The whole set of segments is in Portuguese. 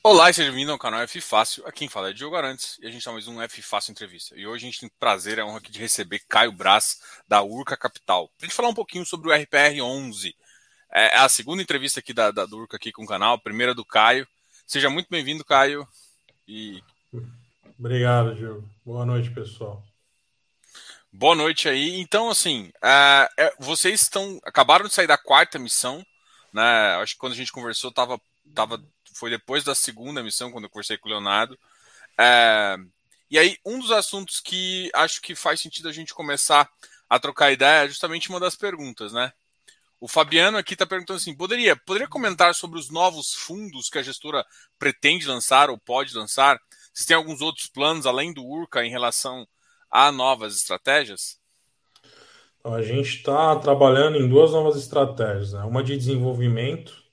Olá e seja bem-vindo ao canal F Fácil. Aqui quem fala é Diogo Arantes e a gente está mais um F Fácil Entrevista. E hoje a gente tem o prazer e a honra aqui de receber Caio Braz, da Urca Capital, para a gente falar um pouquinho sobre o RPR 11. É a segunda entrevista aqui da, da do Urca aqui com o canal, a primeira do Caio. Seja muito bem-vindo, Caio. E... Obrigado, Diogo. Boa noite, pessoal. Boa noite aí. Então, assim, uh, vocês estão acabaram de sair da quarta missão, né? Acho que quando a gente conversou, tava, tava foi depois da segunda missão, quando eu conversei com o Leonardo. É, e aí, um dos assuntos que acho que faz sentido a gente começar a trocar ideia é justamente uma das perguntas, né? O Fabiano aqui está perguntando assim: poderia, poderia comentar sobre os novos fundos que a gestora pretende lançar ou pode lançar? Se tem alguns outros planos além do URCA em relação a novas estratégias? Então, a gente está trabalhando em duas novas estratégias, né? uma de desenvolvimento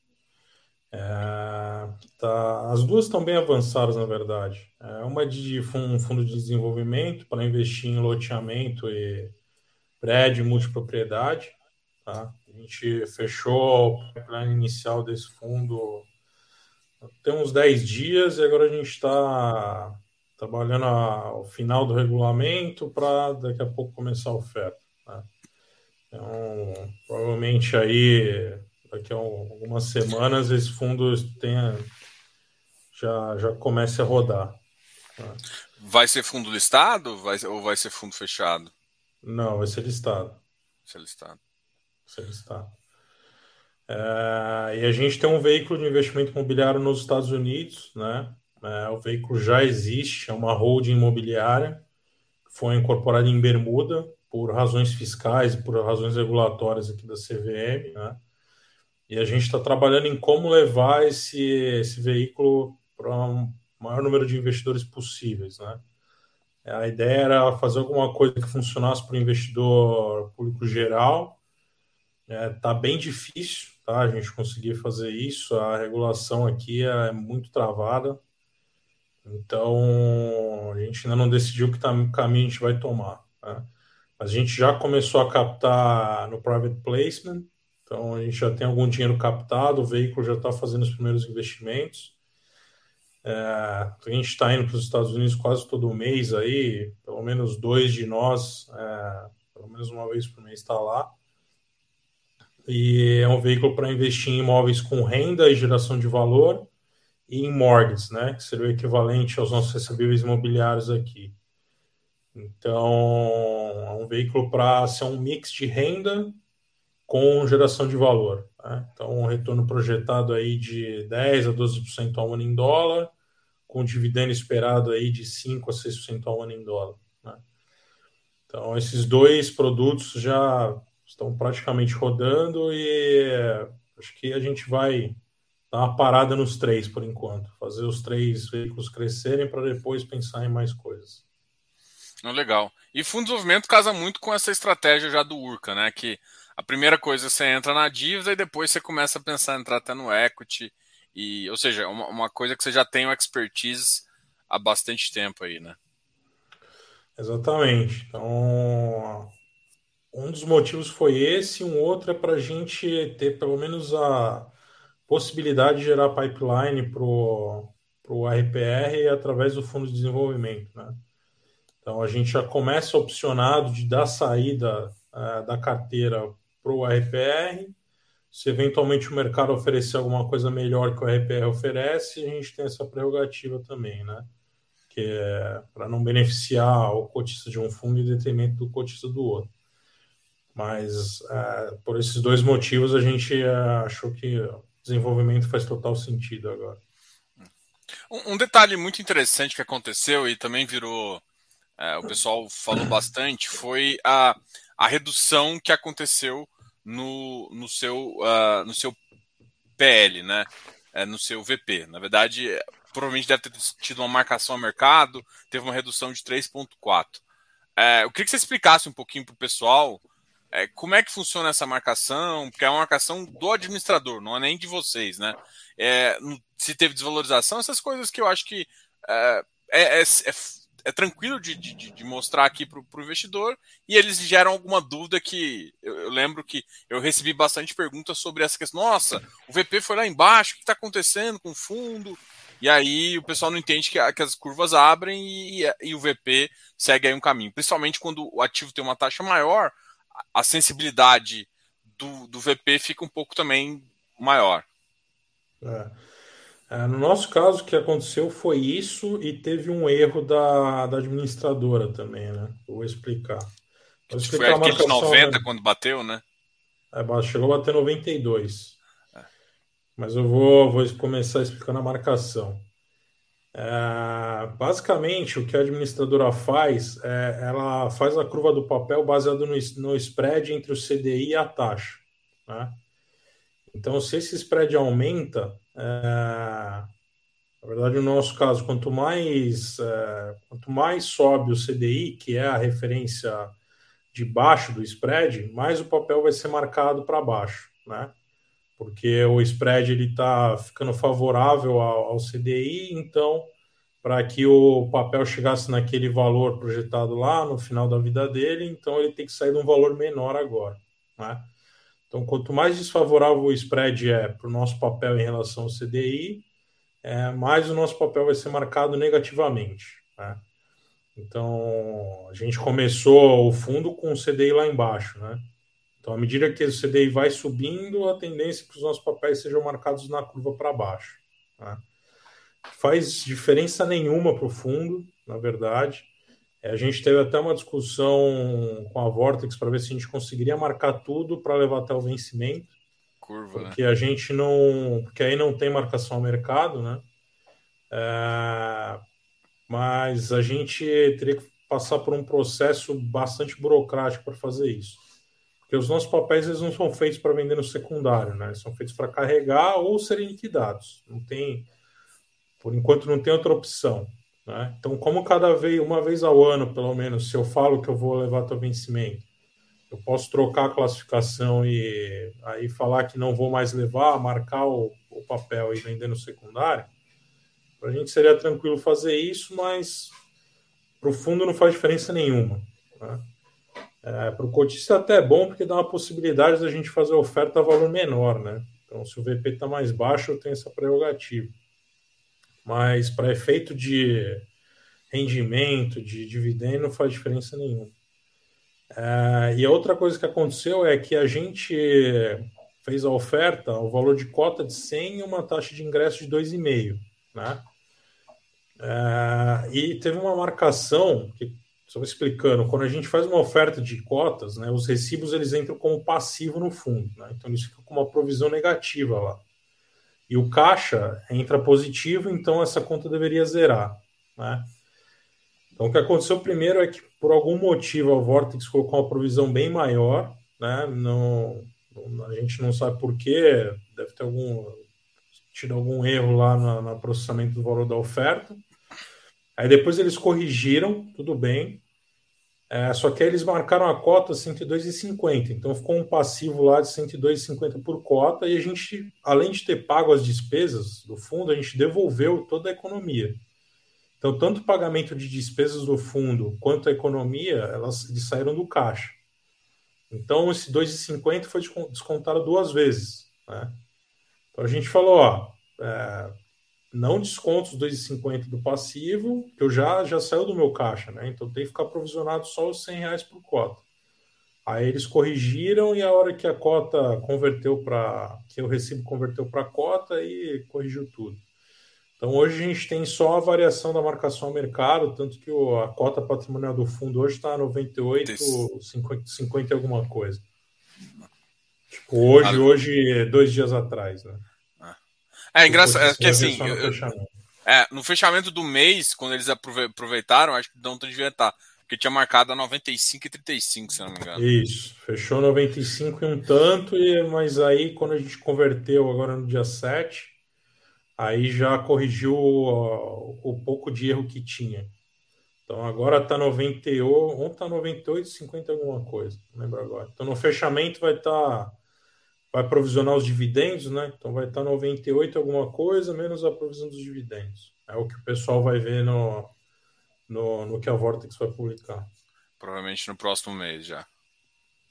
é, tá, as duas estão bem avançadas, na verdade. É uma de um fundo de desenvolvimento para investir em loteamento e prédio multipropriedade. Tá? A gente fechou o plano inicial desse fundo tem uns 10 dias e agora a gente está trabalhando ao final do regulamento para daqui a pouco começar a oferta. Né? Então, provavelmente aí daqui a algumas semanas esse fundo tenha, já, já comece a rodar. Né? Vai ser fundo listado vai, ou vai ser fundo fechado? Não, vai ser listado. Vai ser listado. Vai ser listado. É, e a gente tem um veículo de investimento imobiliário nos Estados Unidos, né? É, o veículo já existe, é uma holding imobiliária, foi incorporada em Bermuda por razões fiscais e por razões regulatórias aqui da CVM, né? E a gente está trabalhando em como levar esse, esse veículo para um maior número de investidores possíveis, né? A ideia era fazer alguma coisa que funcionasse para o investidor público geral. Está é, tá bem difícil, tá? A gente conseguir fazer isso. A regulação aqui é muito travada. Então, a gente ainda não decidiu que caminho a gente vai tomar. Né? Mas a gente já começou a captar no private placement, então a gente já tem algum dinheiro captado, o veículo já está fazendo os primeiros investimentos. É, a gente está indo para os Estados Unidos quase todo mês aí, pelo menos dois de nós, é, pelo menos uma vez por mês está lá. E é um veículo para investir em imóveis com renda e geração de valor e em mortgages, né, que seria o equivalente aos nossos recebíveis imobiliários aqui. Então, é um veículo para ser um mix de renda com geração de valor. Né? Então, um retorno projetado aí de 10 a 12% ao ano em dólar, com dividendo esperado aí de 5 a 6% ao ano em dólar. Né? Então, esses dois produtos já estão praticamente rodando e acho que a gente vai dar uma parada nos três por enquanto, fazer os três veículos crescerem para depois pensar em mais coisas. Legal. E fundo de desenvolvimento casa muito com essa estratégia já do Urca, né? Que a primeira coisa você entra na dívida e depois você começa a pensar em entrar até no equity. E, ou seja, uma, uma coisa que você já tem o expertise há bastante tempo aí, né? Exatamente. Então, um dos motivos foi esse, um outro é para a gente ter pelo menos a possibilidade de gerar pipeline para o RPR através do fundo de desenvolvimento. Né? Então, a gente já começa opcionado de dar saída uh, da carteira para o RPR. Se eventualmente o mercado oferecer alguma coisa melhor que o RPR oferece, a gente tem essa prerrogativa também, né? Que é para não beneficiar o cotista de um fundo em detrimento do cotista do outro. Mas é, por esses dois motivos a gente é, achou que desenvolvimento faz total sentido agora. Um, um detalhe muito interessante que aconteceu e também virou é, o pessoal falou bastante foi a, a redução que aconteceu no, no, seu, uh, no seu PL, né? É, no seu VP. Na verdade, provavelmente deve ter tido uma marcação ao mercado, teve uma redução de 3,4. É, eu queria que você explicasse um pouquinho para o pessoal é, como é que funciona essa marcação, porque é uma marcação do administrador, não é nem de vocês, né? É, se teve desvalorização, essas coisas que eu acho que é, é, é, tranquilo de, de, de mostrar aqui para o investidor e eles geram alguma dúvida que eu, eu, lembro que eu recebi bastante perguntas sobre essa questão. Nossa, o VP foi lá embaixo, o que está acontecendo com o fundo? E aí o pessoal não entende que, que as curvas abrem e, e, o VP segue aí um caminho. Principalmente quando o ativo tem uma taxa maior, a sensibilidade do, do VP fica um pouco também maior. É. É, no nosso caso, o que aconteceu foi isso e teve um erro da, da administradora também, né? vou explicar. Vou explicar foi aquele 90 né? quando bateu, né? É, chegou a bater 92. É. Mas eu vou, vou começar explicando a marcação. É, basicamente, o que a administradora faz é ela faz a curva do papel baseado no, no spread entre o CDI e a taxa. Né? Então, se esse spread aumenta, é, na verdade, no nosso caso, quanto mais, é, quanto mais sobe o CDI, que é a referência de baixo do spread, mais o papel vai ser marcado para baixo, né? Porque o spread ele está ficando favorável ao, ao CDI, então para que o papel chegasse naquele valor projetado lá no final da vida dele, então ele tem que sair de um valor menor agora, né? Então, quanto mais desfavorável o spread é para o nosso papel em relação ao CDI, é, mais o nosso papel vai ser marcado negativamente. Né? Então, a gente começou o fundo com o CDI lá embaixo. Né? Então, à medida que o CDI vai subindo, a tendência é que os nossos papéis sejam marcados na curva para baixo. Né? Faz diferença nenhuma para o fundo, na verdade. É, a gente teve até uma discussão com a Vortex para ver se a gente conseguiria marcar tudo para levar até o vencimento. Curva, porque né? a gente não. Porque aí não tem marcação ao mercado, né? É, mas a gente teria que passar por um processo bastante burocrático para fazer isso. Porque os nossos papéis eles não são feitos para vender no secundário, né? Eles são feitos para carregar ou serem liquidados. Não tem. Por enquanto não tem outra opção. Né? Então, como cada vez, uma vez ao ano, pelo menos, se eu falo que eu vou levar até o vencimento, eu posso trocar a classificação e aí falar que não vou mais levar, marcar o, o papel e vender no secundário. Para a gente seria tranquilo fazer isso, mas para o fundo não faz diferença nenhuma. Né? É, para o cotista até é bom, porque dá uma possibilidade da gente fazer oferta a valor menor. Né? Então, se o VP está mais baixo, eu tenho essa prerrogativa mas para efeito de rendimento, de dividendo, não faz diferença nenhuma. É, e a outra coisa que aconteceu é que a gente fez a oferta, o valor de cota de 100 e uma taxa de ingresso de 2,5, né? É, e teve uma marcação que só explicando, quando a gente faz uma oferta de cotas, né, os recibos eles entram como passivo no fundo, né? então isso fica com uma provisão negativa lá e o caixa entra positivo, então essa conta deveria zerar. Né? Então, o que aconteceu primeiro é que, por algum motivo, a Vortex colocou uma provisão bem maior, né? não, a gente não sabe porquê, deve ter algum, tido algum erro lá no, processamento do valor da oferta. Aí depois eles corrigiram, tudo bem, é, só que eles marcaram a cota 102,50, então ficou um passivo lá de 102,50 por cota e a gente, além de ter pago as despesas do fundo, a gente devolveu toda a economia. Então, tanto o pagamento de despesas do fundo quanto a economia, elas saíram do caixa. Então, esse 2,50 foi descontado duas vezes. Né? Então, a gente falou, ó, é, não desconto os 2,50 do passivo, que eu já, já saiu do meu caixa, né? Então tem que ficar provisionado só os 100 reais por cota. Aí eles corrigiram e a hora que a cota converteu para. que o recibo converteu para cota e corrigiu tudo. Então hoje a gente tem só a variação da marcação ao mercado, tanto que o, a cota patrimonial do fundo hoje está 98, 50, 50 e alguma coisa. Tipo, hoje, hoje, dois dias atrás, né? É engraçado, é que assim, no, eu, é, no fechamento do mês, quando eles aproveitaram, acho que não devia estar, porque tinha marcado a 95 e 35, se não me engano. Isso, fechou 95 e um tanto, e, mas aí quando a gente converteu agora no dia 7, aí já corrigiu o, o pouco de erro que tinha. Então agora está 98, ontem está 98, 50 alguma coisa, não lembro agora. Então no fechamento vai estar tá vai provisionar os dividendos, né? Então vai estar 98 alguma coisa menos a provisão dos dividendos. É o que o pessoal vai ver no, no, no que a Vortex vai publicar. Provavelmente no próximo mês já.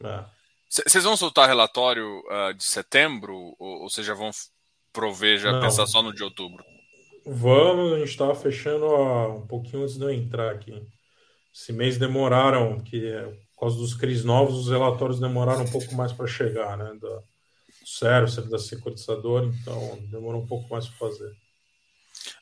É. Vocês vão soltar relatório uh, de setembro ou, vocês já vão prover, já Não. pensar só no de outubro? Vamos, a gente estava fechando um pouquinho antes de eu entrar aqui. Esse mês demoraram, que por causa dos CRIs novos, os relatórios demoraram um pouco mais para chegar, né? Da, do Cercer, da securitizadora, então demorou um pouco mais para fazer.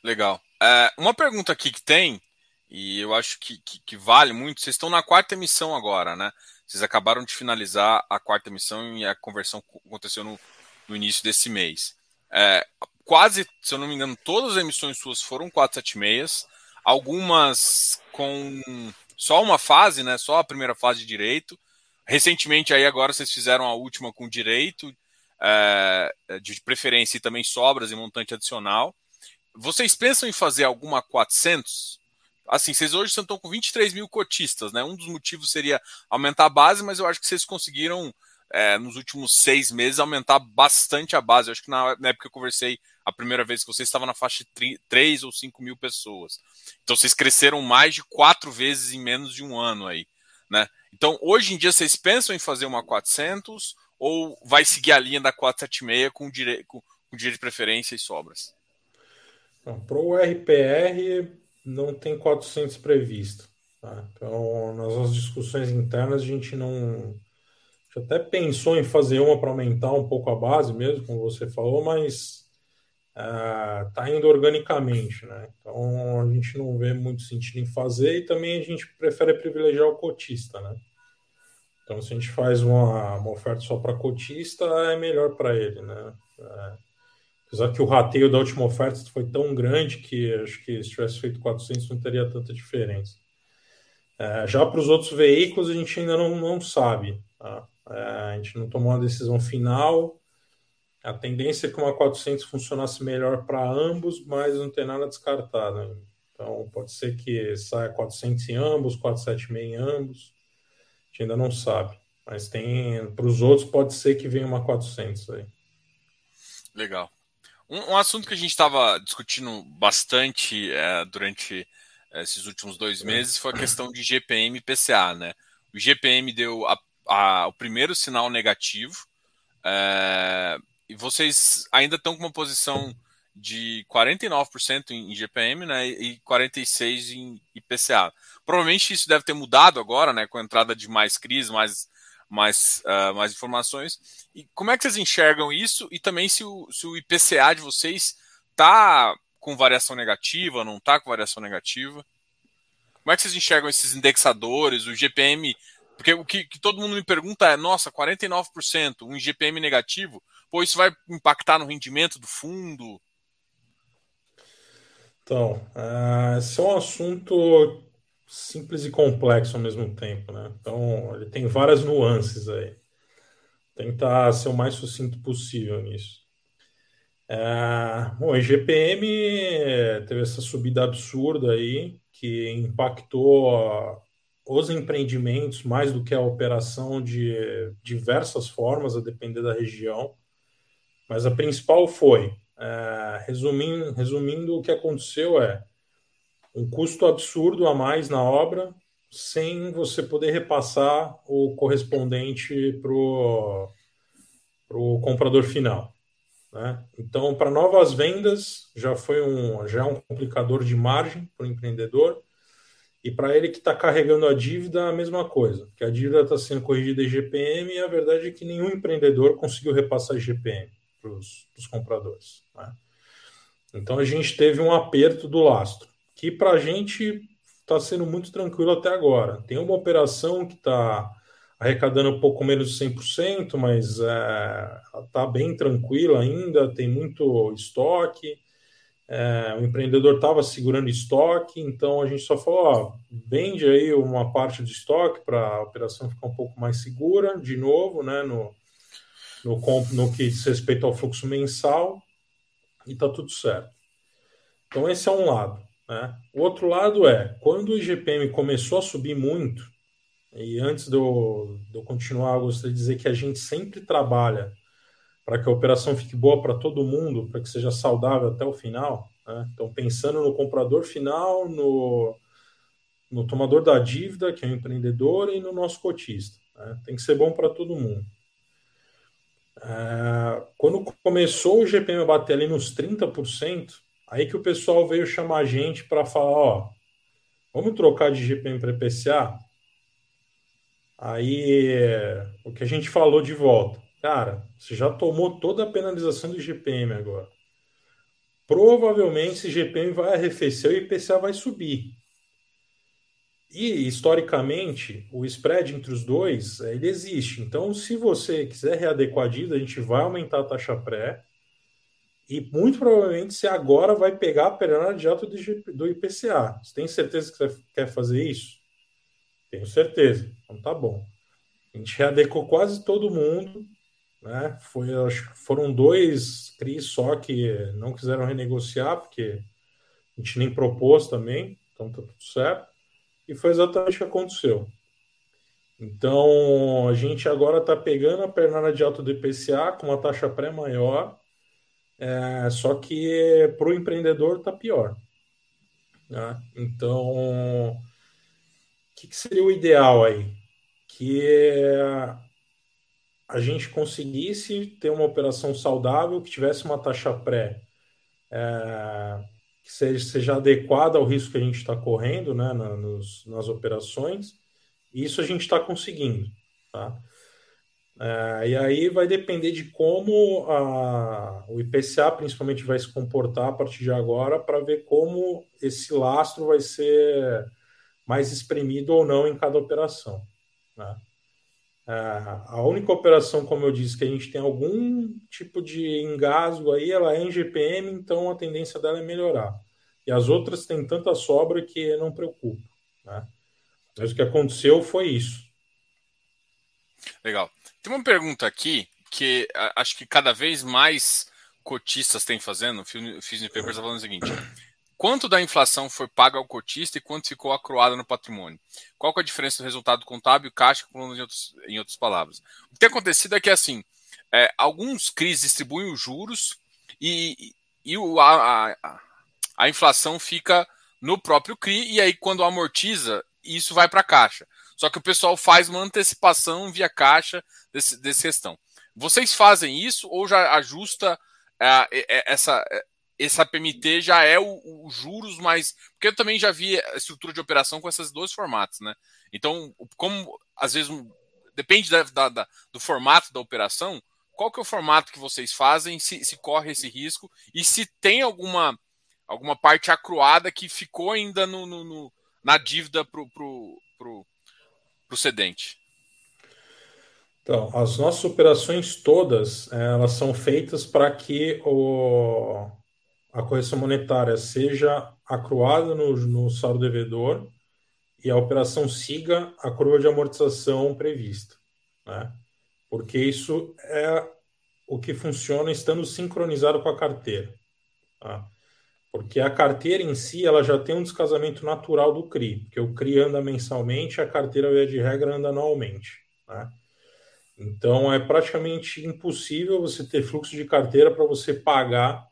Legal. É, uma pergunta aqui que tem, e eu acho que, que, que, vale muito, vocês estão na quarta emissão agora, né? Vocês acabaram de finalizar a quarta emissão e a conversão aconteceu no, no início desse mês. É, quase, se eu não me engano, todas as emissões suas foram 476, algumas com só uma fase, né? Só a primeira fase de direito. Recentemente aí agora vocês fizeram a última com direito, é, de preferência e também sobras e montante adicional. Vocês pensam em fazer alguma 400? Assim, vocês hoje estão com 23 mil cotistas, né? Um dos motivos seria aumentar a base, mas eu acho que vocês conseguiram é, nos últimos seis meses aumentar bastante a base. Eu acho que na, época que eu conversei a primeira vez que vocês estavam na faixa de 3 ou 5 mil pessoas. Então vocês cresceram mais de quatro vezes em menos de um ano aí, né? Então hoje em dia vocês pensam em fazer uma 400 ou vai seguir a linha da 476 com direito, com, com direito de preferência e sobras? Para o RPR não tem 400 previsto. Tá? Então nas nossas discussões internas a gente não a gente até pensou em fazer uma para aumentar um pouco a base mesmo, como você falou, mas está é, indo organicamente, né? Então a gente não vê muito sentido em fazer e também a gente prefere privilegiar o cotista, né? Então se a gente faz uma, uma oferta só para cotista é melhor para ele, né? É, apesar que o rateio da última oferta foi tão grande que acho que se tivesse feito 400 não teria tanta diferença. É, já para os outros veículos a gente ainda não, não sabe, tá? É, a gente não tomou uma decisão final a tendência é que uma 400 funcionasse melhor para ambos, mas não tem nada descartado ainda. Então, pode ser que saia 400 em ambos, 476 em ambos. A gente ainda não sabe. Mas tem para os outros pode ser que venha uma 400 aí. Legal. Um, um assunto que a gente estava discutindo bastante é, durante é, esses últimos dois é. meses foi a questão de GPM e PCA, né? O GPM deu a, a, o primeiro sinal negativo. É, e vocês ainda estão com uma posição de 49% em GPM né, e 46% em IPCA. Provavelmente isso deve ter mudado agora, né, com a entrada de mais crise, mais, mais, uh, mais informações. E como é que vocês enxergam isso? E também se o, se o IPCA de vocês está com variação negativa, não está com variação negativa? Como é que vocês enxergam esses indexadores, o GPM? Porque o que, que todo mundo me pergunta é, nossa, 49%, um GPM negativo, Pô, isso vai impactar no rendimento do fundo? Então, uh, esse é um assunto simples e complexo ao mesmo tempo, né? Então, ele tem várias nuances aí. Tentar ser o mais sucinto possível nisso. Uh, bom, a GPM teve essa subida absurda aí, que impactou os empreendimentos mais do que a operação de diversas formas, a depender da região. Mas a principal foi, é, resumindo, resumindo, o que aconteceu é um custo absurdo a mais na obra, sem você poder repassar o correspondente para o comprador final. Né? Então, para novas vendas, já foi um, já é um complicador de margem para o empreendedor. E para ele que está carregando a dívida, a mesma coisa, que a dívida está sendo corrigida em GPM e a verdade é que nenhum empreendedor conseguiu repassar GPM para os compradores. Né? Então a gente teve um aperto do lastro, que para a gente está sendo muito tranquilo até agora. Tem uma operação que está arrecadando um pouco menos de 100%, mas está é, bem tranquila ainda, tem muito estoque. É, o empreendedor estava segurando estoque, então a gente só falou: ó, vende aí uma parte do estoque para a operação ficar um pouco mais segura, de novo, né, no, no, no que diz respeito ao fluxo mensal e está tudo certo. Então, esse é um lado. Né? O outro lado é, quando o IGPM começou a subir muito, e antes de eu, de eu continuar, eu gostaria de dizer que a gente sempre trabalha para que a operação fique boa para todo mundo, para que seja saudável até o final. Né? Então, pensando no comprador final, no, no tomador da dívida, que é o empreendedor, e no nosso cotista. Né? Tem que ser bom para todo mundo. É, quando começou o GPM a bater ali nos 30%, aí que o pessoal veio chamar a gente para falar, ó, vamos trocar de GPM para IPCA? Aí, o que a gente falou de volta, cara, você já tomou toda a penalização do GPM agora. Provavelmente esse GPM vai arrefecer e o IPCA vai subir. E, historicamente, o spread entre os dois, ele existe. Então, se você quiser readequar a dívida, a gente vai aumentar a taxa pré e, muito provavelmente, você agora vai pegar a penalidade de alta do IPCA. Você tem certeza que você quer fazer isso? Tenho certeza. Então, tá bom. A gente readequou quase todo mundo. Né? Foi, foram dois CRIs só que não quiseram renegociar, porque a gente nem propôs também. Então, tá tudo certo. E foi exatamente o que aconteceu. Então, a gente agora está pegando a pernada de alta do IPCA com uma taxa pré maior, é, só que para o empreendedor está pior. Né? Então, o que, que, seria o ideal aí? Que a gente conseguisse ter uma operação saudável, que tivesse uma taxa pré é, que seja, seja adequada ao risco que a gente está correndo né, na, nos, nas operações. Isso a gente está conseguindo. Tá? É, e aí vai depender de como a, o IPCA principalmente vai se comportar a partir de agora para ver como esse lastro vai ser mais espremido ou não em cada operação. Né? É, a única operação, como eu disse, que a gente tem algum tipo de engasgo aí, ela é em GPM, então a tendência dela é melhorar. E as outras têm tanta sobra que não preocupa. Né? Mas o que aconteceu foi isso. Legal. Tem uma pergunta aqui que acho que cada vez mais cotistas têm fazendo. O Fisney Papers está falando o seguinte: quanto da inflação foi paga ao cotista e quanto ficou acruada no patrimônio? Qual é a diferença do resultado contábil e caixa, em, outros, em outras palavras? O que tem acontecido é que, assim, é, alguns CRIs distribuem os juros e, e o, a, a, a, inflação fica no próprio CRI e aí, quando amortiza, isso vai para a caixa. Só que o pessoal faz uma antecipação via caixa desse, desse questão. Vocês fazem isso ou já ajusta é, essa, essa PMT já é o, o, juros mais. Porque eu também já vi a estrutura de operação com esses dois formatos, né? Então, como às vezes depende da, da, da, do formato da operação, qual que é o formato que vocês fazem, se, se corre esse risco, e se tem alguma, alguma parte acruada que ficou ainda no, no, no na dívida para o pro, cedente. Então, as nossas operações todas, elas são feitas para que o, a correção monetária seja acruada no, no saldo devedor e a operação siga a curva de amortização prevista, né? Porque isso é o que funciona estando sincronizado com a carteira, tá? Porque a carteira em si ela já tem um descasamento natural do CRI, porque o CRI anda mensalmente, a carteira via de regra anda anualmente, né? Então é praticamente impossível você ter fluxo de carteira para você pagar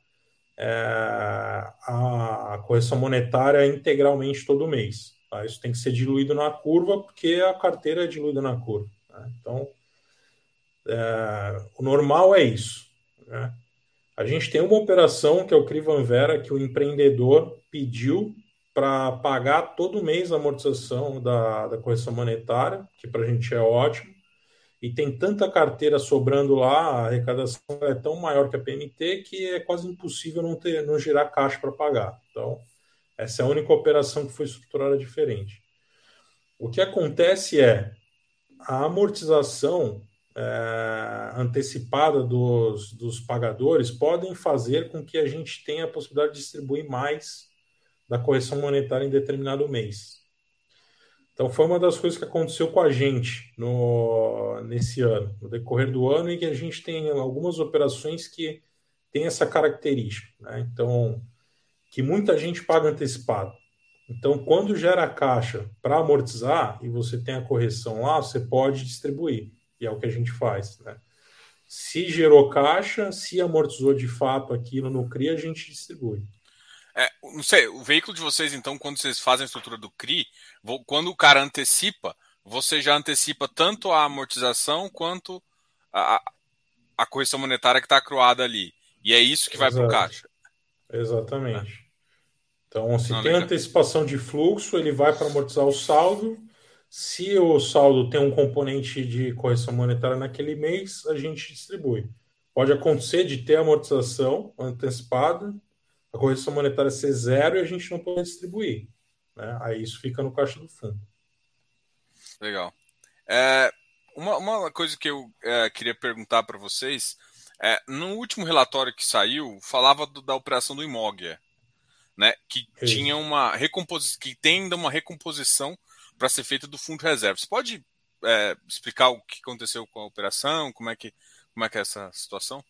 a correção monetária integralmente todo mês. Tá? Isso tem que ser diluído na curva, porque a carteira é diluída na curva. Né? Então, é, o normal é isso. Né? A gente tem uma operação que é o Crivan Vera, que o empreendedor pediu para pagar todo mês a amortização da, da correção monetária, que para a gente é ótimo e tem tanta carteira sobrando lá, a arrecadação é tão maior que a PMT que é quase impossível não, ter, não gerar caixa para pagar. Então, essa é a única operação que foi estruturada diferente. O que acontece é a amortização é, antecipada dos, dos pagadores podem fazer com que a gente tenha a possibilidade de distribuir mais da correção monetária em determinado mês. Então foi uma das coisas que aconteceu com a gente no, nesse ano, no decorrer do ano, e que a gente tem algumas operações que têm essa característica. Né? Então, que muita gente paga antecipado. Então, quando gera caixa para amortizar e você tem a correção lá, você pode distribuir. E é o que a gente faz. Né? Se gerou caixa, se amortizou de fato aquilo no CRI, a gente distribui. É, não sei, o veículo de vocês, então, quando vocês fazem a estrutura do CRI, quando o cara antecipa, você já antecipa tanto a amortização quanto a, a correção monetária que está acruada ali. E é isso que vai para o caixa. Exatamente. Então, se não, tem legal. antecipação de fluxo, ele vai para amortizar o saldo. Se o saldo tem um componente de correção monetária naquele mês, a gente distribui. Pode acontecer de ter amortização antecipada, a correção monetária ser zero e a gente não pode distribuir. Né? Aí isso fica no caixa do fundo. Legal. É, uma, uma coisa que eu é, queria perguntar para vocês, é, no último relatório que saiu, falava do, da operação do Imógia, né, que tinha uma recomposição, que tem ainda uma recomposição para ser feita do fundo de reserva. Você pode é, explicar o que aconteceu com a operação, como é que, como é, que é essa situação?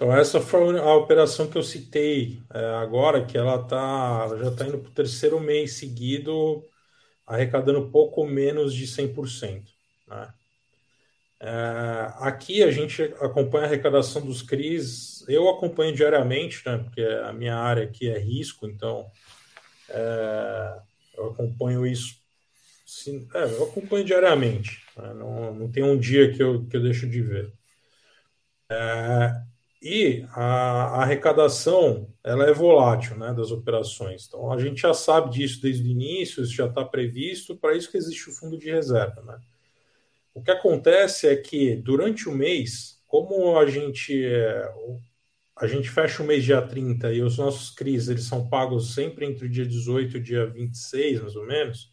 Então essa foi a operação que eu citei é, agora, que ela tá, já está indo para o terceiro mês seguido, arrecadando pouco menos de 100%. Né? É, aqui a gente acompanha a arrecadação dos CRIs, eu acompanho diariamente, né, porque a minha área aqui é risco, então é, eu acompanho isso, é, eu acompanho diariamente, né, não, não tem um dia que eu, que eu deixo de ver. É, e a, arrecadação ela é volátil né, das operações. Então a gente já sabe disso desde o início, isso já está previsto, para isso que existe o fundo de reserva. Né? O que acontece é que durante o mês, como a gente a gente fecha o mês dia 30 e os nossos CRIs eles são pagos sempre entre o dia 18 e o dia 26, mais ou menos,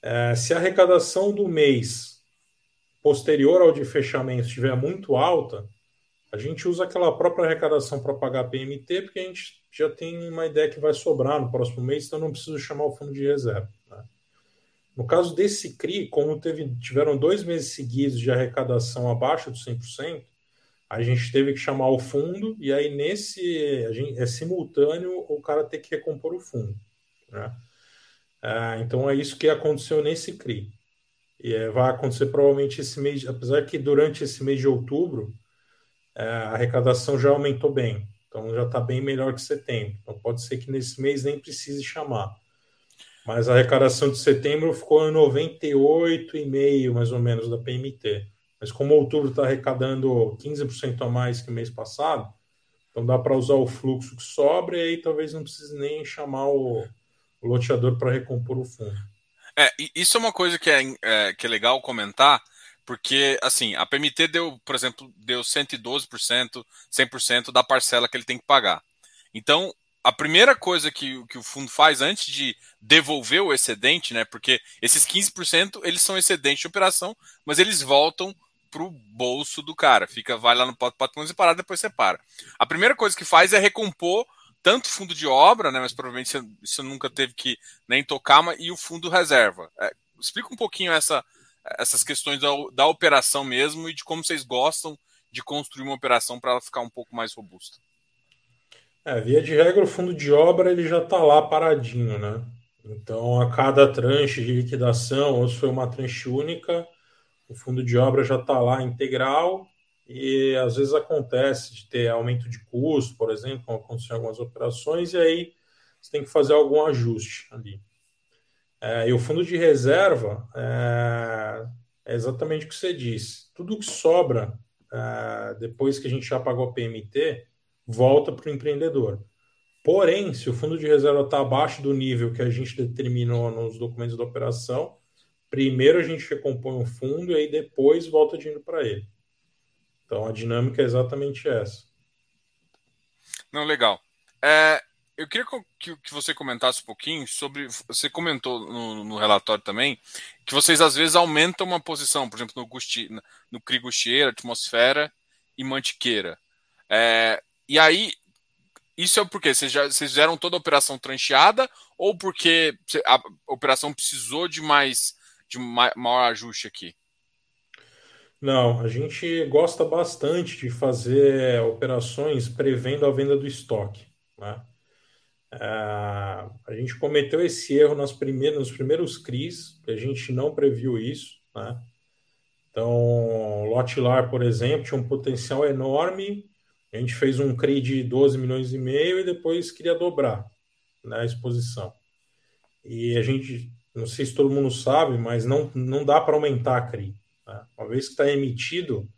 é, se a arrecadação do mês posterior ao de fechamento estiver muito alta, a gente usa aquela própria arrecadação para pagar PMT, porque a gente já tem uma ideia que vai sobrar no próximo mês, então não precisa chamar o fundo de reserva. Né? No caso desse CRI, como teve, tiveram dois meses seguidos de arrecadação abaixo dos 100%, a gente teve que chamar o fundo, e aí nesse gente, é simultâneo o cara ter que recompor o fundo. Né? É, então é isso que aconteceu nesse CRI. E é, vai acontecer provavelmente esse mês, apesar que durante esse mês de outubro a arrecadação já aumentou bem. Então já está bem melhor que setembro. Então pode ser que nesse mês nem precise chamar. Mas a arrecadação de setembro ficou em 98,5% mais ou menos da PMT. Mas como outubro está arrecadando 15% a mais que mês passado, então dá para usar o fluxo que sobra e aí talvez não precise nem chamar o, o loteador para recompor o fundo. É, isso é uma coisa que é, é, que é legal comentar, porque, assim, a PMT deu, por exemplo, deu 112%, 100% da parcela que ele tem que pagar. Então, a primeira coisa que, que o fundo faz antes de devolver o excedente, né? Porque esses 15% eles são excedente de operação, mas eles voltam pro bolso do cara. Fica, vai lá no patrimônio separado, depois separa. A primeira coisa que faz é recompor tanto fundo de obra, né? Mas provavelmente você, você nunca teve que nem tocar, mas, e o fundo reserva. É, explica um pouquinho essa, essas questões da, da operação mesmo e de como vocês gostam de construir uma operação para ela ficar um pouco mais robusta. É, via de regra, o fundo de obra ele já está lá paradinho, né? Então, a cada tranche de liquidação, ou se foi uma tranche única, o fundo de obra já está lá integral e às vezes acontece de ter aumento de custo, por exemplo, como aconteceu em algumas operações, e aí você tem que fazer algum ajuste ali. É, e o fundo de reserva é, é, exatamente o que você disse. Tudo que sobra é, depois que a gente já pagou a PMT volta para o empreendedor. Porém, se o fundo de reserva está abaixo do nível que a gente determinou nos documentos da operação, primeiro a gente recompõe o fundo e aí depois volta dinheiro para ele. Então a dinâmica é exatamente essa. Não, legal. É, eu queria que, você comentasse um pouquinho sobre. Você comentou no, no, relatório também que vocês às vezes aumentam uma posição, por exemplo, no, Gusti, no CRI Atmosfera e Mantiqueira. É, e aí, isso é porque vocês, já, vocês fizeram toda a operação trancheada ou porque a operação precisou de mais de maior ajuste aqui? Não, a gente gosta bastante de fazer operações prevendo a venda do estoque. Né? Uh, a gente cometeu esse erro nas primeiras, nos primeiros CRIs, a gente não previu isso. Né? Então, Lotilar, por exemplo, tinha um potencial enorme, A gente fez um CRI de 12 milhões e meio e depois queria dobrar né, a exposição. E a gente, não sei se todo mundo sabe, mas não, não dá para aumentar a CRI. Né? Uma vez que está emitido,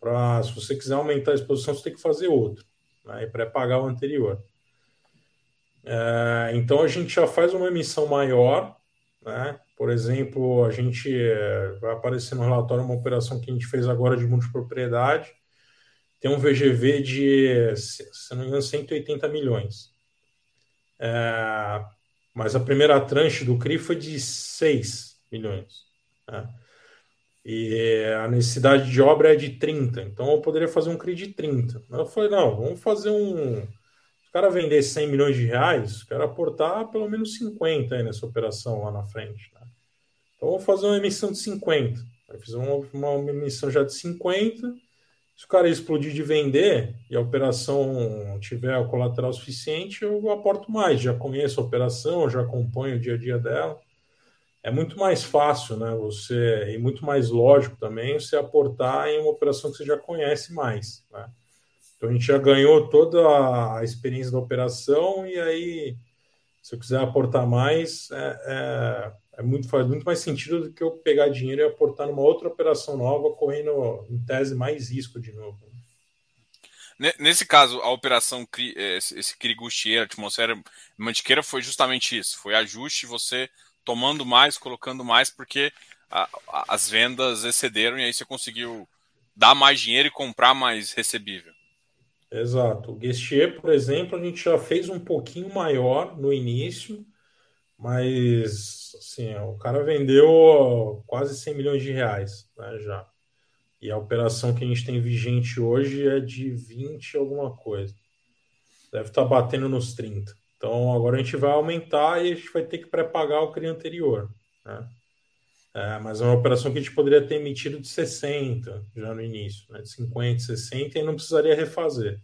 pra, se você quiser aumentar a exposição, você tem que fazer outro né, e pré-pagar o anterior. É, então a gente já faz uma emissão maior, né? Por exemplo, a gente é, vai aparecer no relatório uma operação que a gente fez agora de multipropriedade, tem um VGV de, se não me engano, 180 milhões. É, mas a primeira tranche do CRI foi de 6 milhões. Né? E a necessidade de obra é de 30. Então eu poderia fazer um CRI de 30. Eu falei, não, vamos fazer um. O cara vender 100 milhões de reais, quero aportar pelo menos 50 aí nessa operação lá na frente. Né? Então vamos fazer uma emissão de 50. Aí fiz uma, uma emissão já de 50 se o cara explodir de vender e a operação tiver o colateral suficiente, eu aporto mais. Já conheço a operação, já acompanho o dia a dia dela. É muito mais fácil, né? Você e muito mais lógico também você aportar em uma operação que você já conhece mais. Né? Então a gente já ganhou toda a experiência da operação e aí, se eu quiser aportar mais, é, é é muito, faz muito mais sentido do que eu pegar dinheiro e aportar numa outra operação nova, correndo em tese mais risco de novo. Nesse caso, a operação, esse Kirigustier, atmosfera mantiqueira, foi justamente isso: foi ajuste, você tomando mais, colocando mais, porque a, a, as vendas excederam e aí você conseguiu dar mais dinheiro e comprar mais recebível. Exato. O Guestier, por exemplo, a gente já fez um pouquinho maior no início, mas assim, o cara vendeu quase 100 milhões de reais né, já. E a operação que a gente tem vigente hoje é de 20 alguma coisa. Deve estar tá batendo nos 30. Então agora a gente vai aumentar e a gente vai ter que pré-pagar o CRI anterior. Né? É, mas é uma operação que a gente poderia ter emitido de 60 já no início, né? de 50, 60 e não precisaria refazer.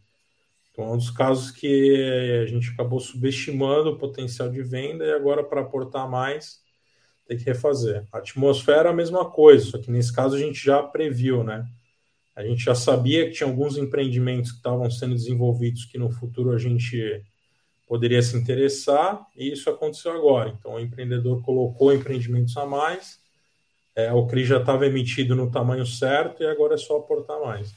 Então, é um dos casos que a gente acabou subestimando o potencial de venda e agora, para aportar mais, tem que refazer. A atmosfera, a mesma coisa, só que nesse caso a gente já previu, né? A gente já sabia que tinha alguns empreendimentos que estavam sendo desenvolvidos que no futuro a gente poderia se interessar, e isso aconteceu agora. Então, o empreendedor colocou empreendimentos a mais, é, o CRI já estava emitido no tamanho certo e agora é só aportar mais.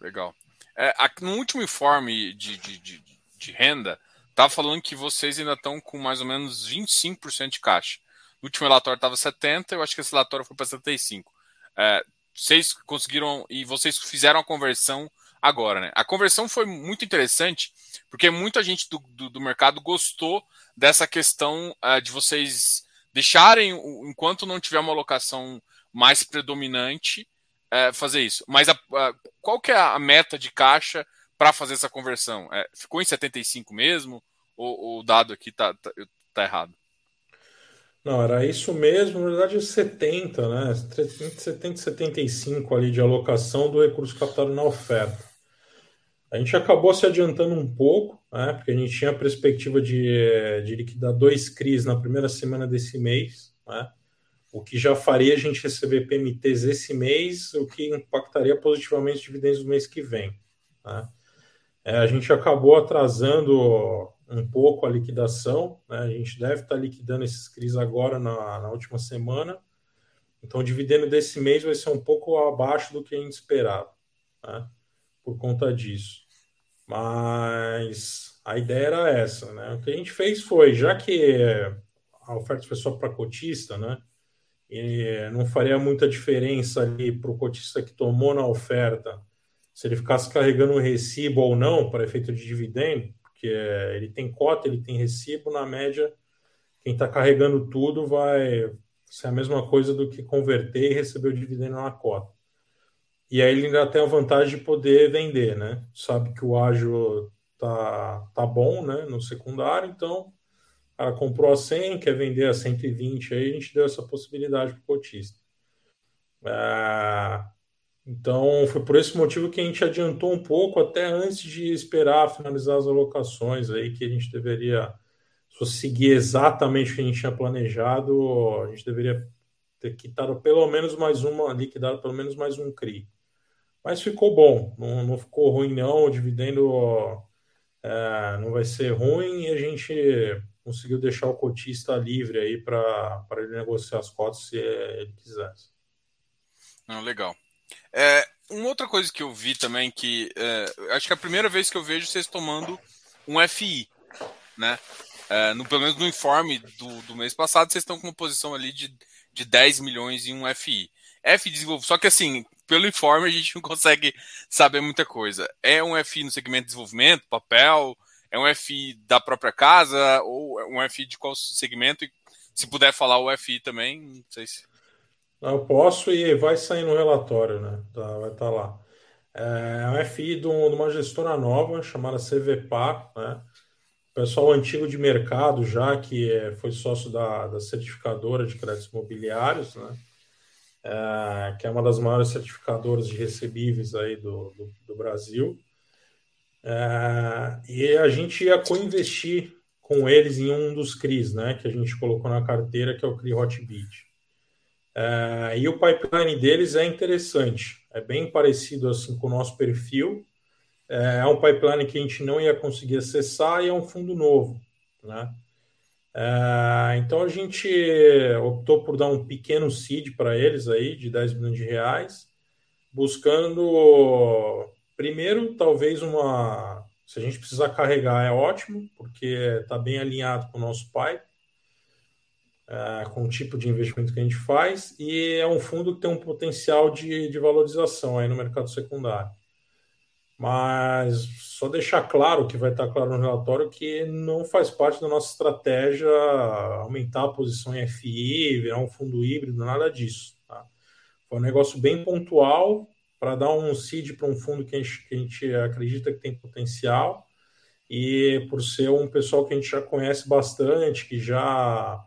Legal. É, no último informe de, de, de, de renda, estava falando que vocês ainda estão com mais ou menos 25% de caixa. No último relatório estava 70%, eu acho que esse relatório foi para 75%. É, vocês conseguiram e vocês fizeram a conversão agora, né? A conversão foi muito interessante, porque muita gente do, do, do mercado gostou dessa questão uh, de vocês deixarem, enquanto não tiver uma alocação mais predominante, é, fazer isso. Mas a, a, qual que é a meta de caixa para fazer essa conversão? É, ficou em 75 mesmo? Ou, o dado aqui está tá, tá errado? Não, era isso mesmo, na verdade 70, né? 70 75 ali de alocação do recurso captado na oferta. A gente acabou se adiantando um pouco, né? Porque a gente tinha a perspectiva de, de liquidar dois CRIs na primeira semana desse mês, né? o que já faria a gente receber PMTs esse mês, o que impactaria positivamente os dividendos do mês que vem. Né? É, a gente acabou atrasando um pouco a liquidação, né? a gente deve estar liquidando esses CRIs agora na, na, última semana, então o dividendo desse mês vai ser um pouco abaixo do que a gente esperava, né? Por conta disso. Mas a ideia era essa, né? O que a gente fez foi, já que a oferta só para cotista, né? e não faria muita diferença ali para o cotista que tomou na oferta se ele ficasse carregando um recibo ou não para efeito de dividendo, porque ele tem cota, ele tem recibo, na média, quem está carregando tudo vai ser a mesma coisa do que converter e receber o dividendo na cota. E aí ele ainda tem a vantagem de poder vender, né? Sabe que o ágio tá, tá bom, né? No secundário, então cara comprou a 100, quer vender a 120, aí a gente deu essa possibilidade para o cotista. É, então, foi por esse motivo que a gente adiantou um pouco, até antes de esperar finalizar as alocações, aí que a gente deveria, se fosse seguir exatamente o que a gente tinha planejado, a gente deveria ter quitado pelo menos mais uma, liquidado pelo menos mais um CRI. Mas ficou bom, não, não ficou ruim não, o dividendo é, não vai ser ruim e a gente conseguiu deixar o cotista livre aí para ele negociar as cotas se ele quisesse. Não, legal. É, uma outra coisa que eu vi também que é, acho que é a primeira vez que eu vejo vocês tomando um FI, né? É, no, pelo menos no informe do, do mês passado, vocês estão com uma posição ali de, de 10 milhões em um FI. F desenvolve, só que assim, pelo informe a gente não consegue saber muita coisa. É um FI no segmento de desenvolvimento, papel, é um FI da própria casa, ou é um FI de qual segmento? E se puder falar o FI também, não sei se. Eu posso e vai sair no relatório, né? Tá, vai estar tá lá. É um FI de, uma gestora nova chamada CVPA, né? Pessoal antigo de mercado já, que é, foi sócio da, da certificadora de créditos imobiliários, né? É, que é uma das maiores certificadoras de recebíveis aí do, do, do Brasil. É, e a gente ia co-investir com eles em um dos CRIs, né, que a gente colocou na carteira, que é o CRI Hotbit. É, e o pipeline deles é interessante, é bem parecido assim com o nosso perfil. É, é um pipeline que a gente não ia conseguir acessar e é um fundo novo, né? É, então a gente optou por dar um pequeno seed para eles aí de 10 milhões de reais, buscando primeiro talvez uma se a gente precisar carregar é ótimo, porque está bem alinhado com o nosso pai, é, com o tipo de investimento que a gente faz, e é um fundo que tem um potencial de, de valorização aí no mercado secundário. Mas só deixar claro, que vai estar claro no relatório, que não faz parte da nossa estratégia aumentar a posição em FI, virar um fundo híbrido, nada disso. Tá? Foi um negócio bem pontual para dar um seed para um fundo que a, gente, que a gente acredita que tem potencial e por ser um pessoal que a gente já conhece bastante, que já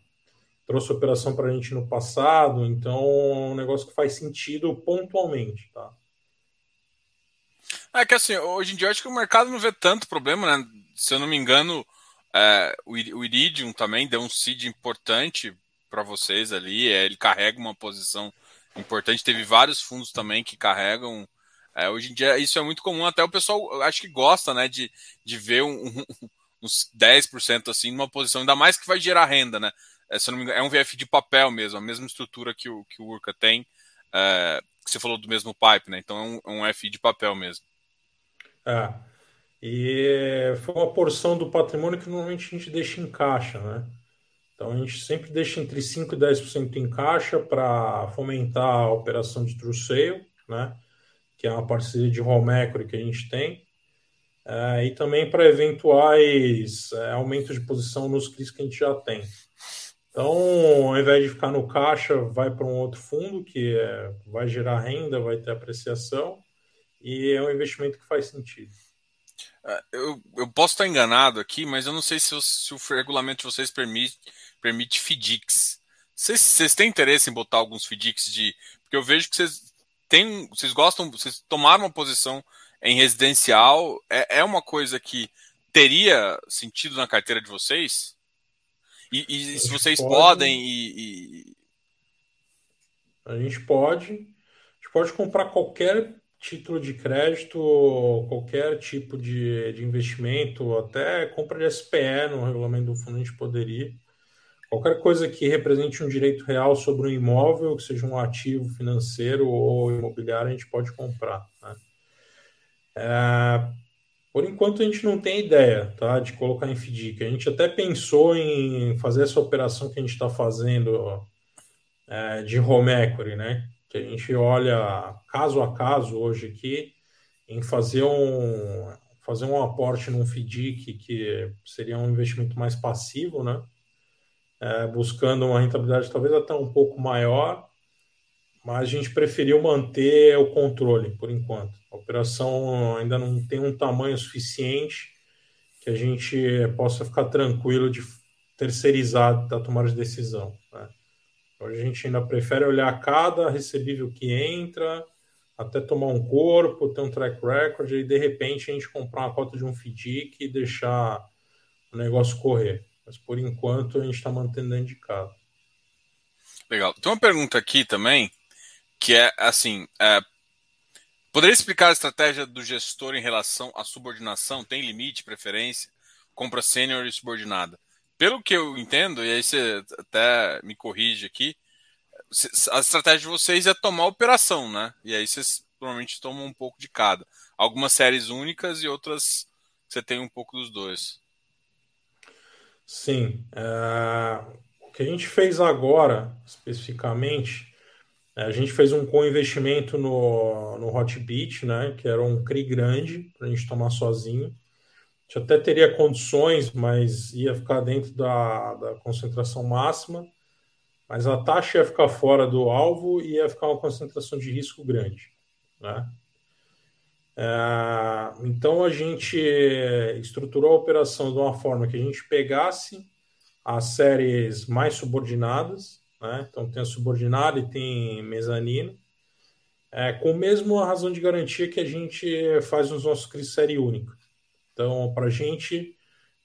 trouxe operação para a gente no passado, então é um negócio que faz sentido pontualmente, tá? É que assim, hoje em dia eu acho que o mercado não vê tanto problema, né? Se eu não me engano, é, o Iridium também deu um seed importante para vocês ali, é, ele carrega uma posição importante. Teve vários fundos também que carregam. É, hoje em dia isso é muito comum, até o pessoal acho que gosta né, de, de ver um, um, uns 10% assim numa posição, ainda mais que vai gerar renda, né? É, se não me engano, é um VF de papel mesmo, a mesma estrutura que o, que o Urca tem. É, que você falou do mesmo pipe, né? Então é um, é um FI de papel mesmo. É. E foi uma porção do patrimônio que normalmente a gente deixa em caixa, né? Então a gente sempre deixa entre 5% e 10% em caixa para fomentar a operação de sale, né? que é uma parceria de home equity que a gente tem, é, e também para eventuais é, aumentos de posição nos CRIs que a gente já tem. Então, ao invés de ficar no caixa, vai para um outro fundo que é, vai gerar renda, vai ter apreciação, e é um investimento que faz sentido. É, eu, eu posso estar enganado aqui, mas eu não sei se o, se o regulamento de vocês permite permite FDICs. Vocês têm interesse em botar alguns FDICs de. Porque eu vejo que vocês têm. Vocês gostam. Vocês tomaram uma posição em residencial. É, é uma coisa que teria sentido na carteira de vocês? E, e se vocês pode, podem e, e, A gente pode. A gente pode comprar qualquer título de crédito, qualquer tipo de, de investimento, até compra de SPE no regulamento do fundo a gente poderia. Qualquer coisa que represente um direito real sobre um imóvel, que seja um ativo financeiro ou imobiliário, a gente pode comprar. Né? É, por enquanto, a gente não tem ideia tá, de colocar em FDIC. A gente até pensou em fazer essa operação que a gente está fazendo é, de home equity, né? Que a gente olha caso a caso hoje aqui, em fazer um, fazer um aporte num FDIC, que seria um investimento mais passivo, né? é, buscando uma rentabilidade talvez até um pouco maior, mas a gente preferiu manter o controle por enquanto. A operação ainda não tem um tamanho suficiente que a gente possa ficar tranquilo de terceirizar da tomada de decisão. Né? A gente ainda prefere olhar cada recebível que entra, até tomar um corpo, ter um track record, e de repente a gente comprar uma cota de um FDIC e deixar o negócio correr. Mas por enquanto a gente está mantendo casa. Legal. Tem uma pergunta aqui também, que é assim: é, Poderia explicar a estratégia do gestor em relação à subordinação? Tem limite, preferência? Compra sênior e subordinada? Pelo que eu entendo, e aí você até me corrige aqui, a estratégia de vocês é tomar operação, né? E aí vocês provavelmente tomam um pouco de cada. Algumas séries únicas e outras você tem um pouco dos dois. Sim. É... O que a gente fez agora, especificamente, é, a gente fez um co-investimento no, no Hotbit, né? Que era um CRI grande para a gente tomar sozinho. Gente até teria condições, mas ia ficar dentro da, da concentração máxima mas a taxa ia ficar fora do alvo e ia ficar uma concentração de risco grande. Né? É, então a gente estruturou a operação de uma forma que a gente pegasse as séries mais subordinadas, né? então tem a subordinada e tem mezanino, é, com a mesma razão de garantia que a gente faz nos nossos CRIs série única. Então, para a gente,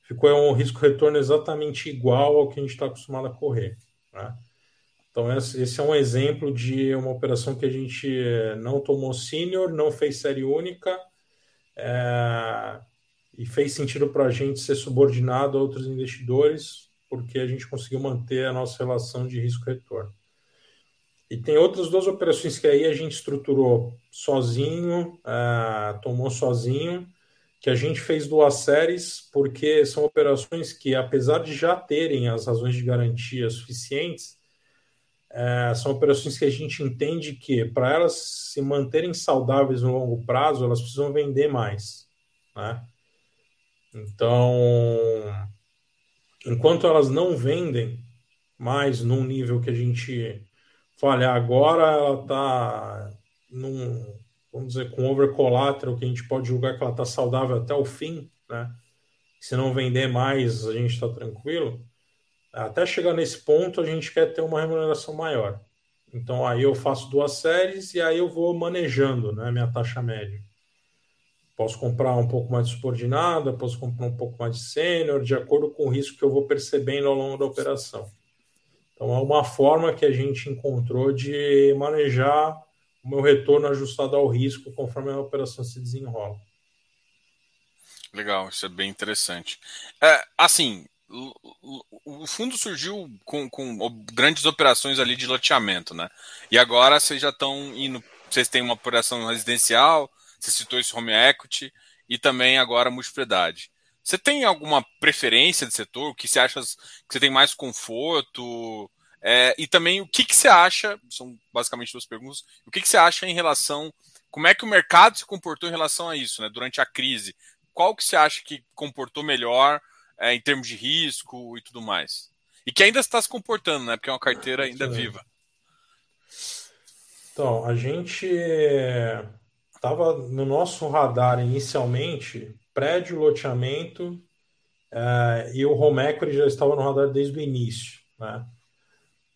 ficou um risco-retorno exatamente igual ao que a gente está acostumado a correr. Né? Então, esse é um exemplo de uma operação que a gente não tomou sênior, não fez série única, é, e fez sentido para a gente ser subordinado a outros investidores, porque a gente conseguiu manter a nossa relação de risco-retorno. E tem outras duas operações que aí a gente estruturou sozinho, é, tomou sozinho, que a gente fez duas séries, porque são operações que, apesar de já terem as razões de garantia suficientes, é, são operações que a gente entende que, para elas se manterem saudáveis no longo prazo, elas precisam vender mais. Né? Então, enquanto elas não vendem mais num nível que a gente fala, agora ela está num, vamos dizer, com over collateral, que a gente pode julgar que ela está saudável até o fim, né? Se não vender mais, a gente está tranquilo. Até chegar nesse ponto, a gente quer ter uma remuneração maior. Então aí eu faço duas séries e aí eu vou manejando né, minha taxa média. Posso comprar um pouco mais de subordinada, posso comprar um pouco mais de sênior, de acordo com o risco que eu vou percebendo ao longo da operação. Então é uma forma que a gente encontrou de manejar meu retorno ajustado ao risco conforme a operação se desenrola. Legal, isso é bem interessante. É, assim, o fundo surgiu com, com, grandes operações ali de loteamento, né? E agora vocês já estão indo, vocês têm uma operação residencial, você citou esse home equity e também agora multipropriedade. Você tem alguma preferência de setor? O que você acha que você tem mais conforto? É, e também o que, que você acha? São basicamente duas perguntas. O que, que você acha em relação? Como é que o mercado se comportou em relação a isso, né? Durante a crise, qual que você acha que comportou melhor? é, em termos de risco e tudo mais. E que ainda está se comportando, né? Porque é uma carteira ainda Sim. viva. Então, a gente estava no nosso radar inicialmente prédio, loteamento é, e o home equity já estava no radar desde o início, né?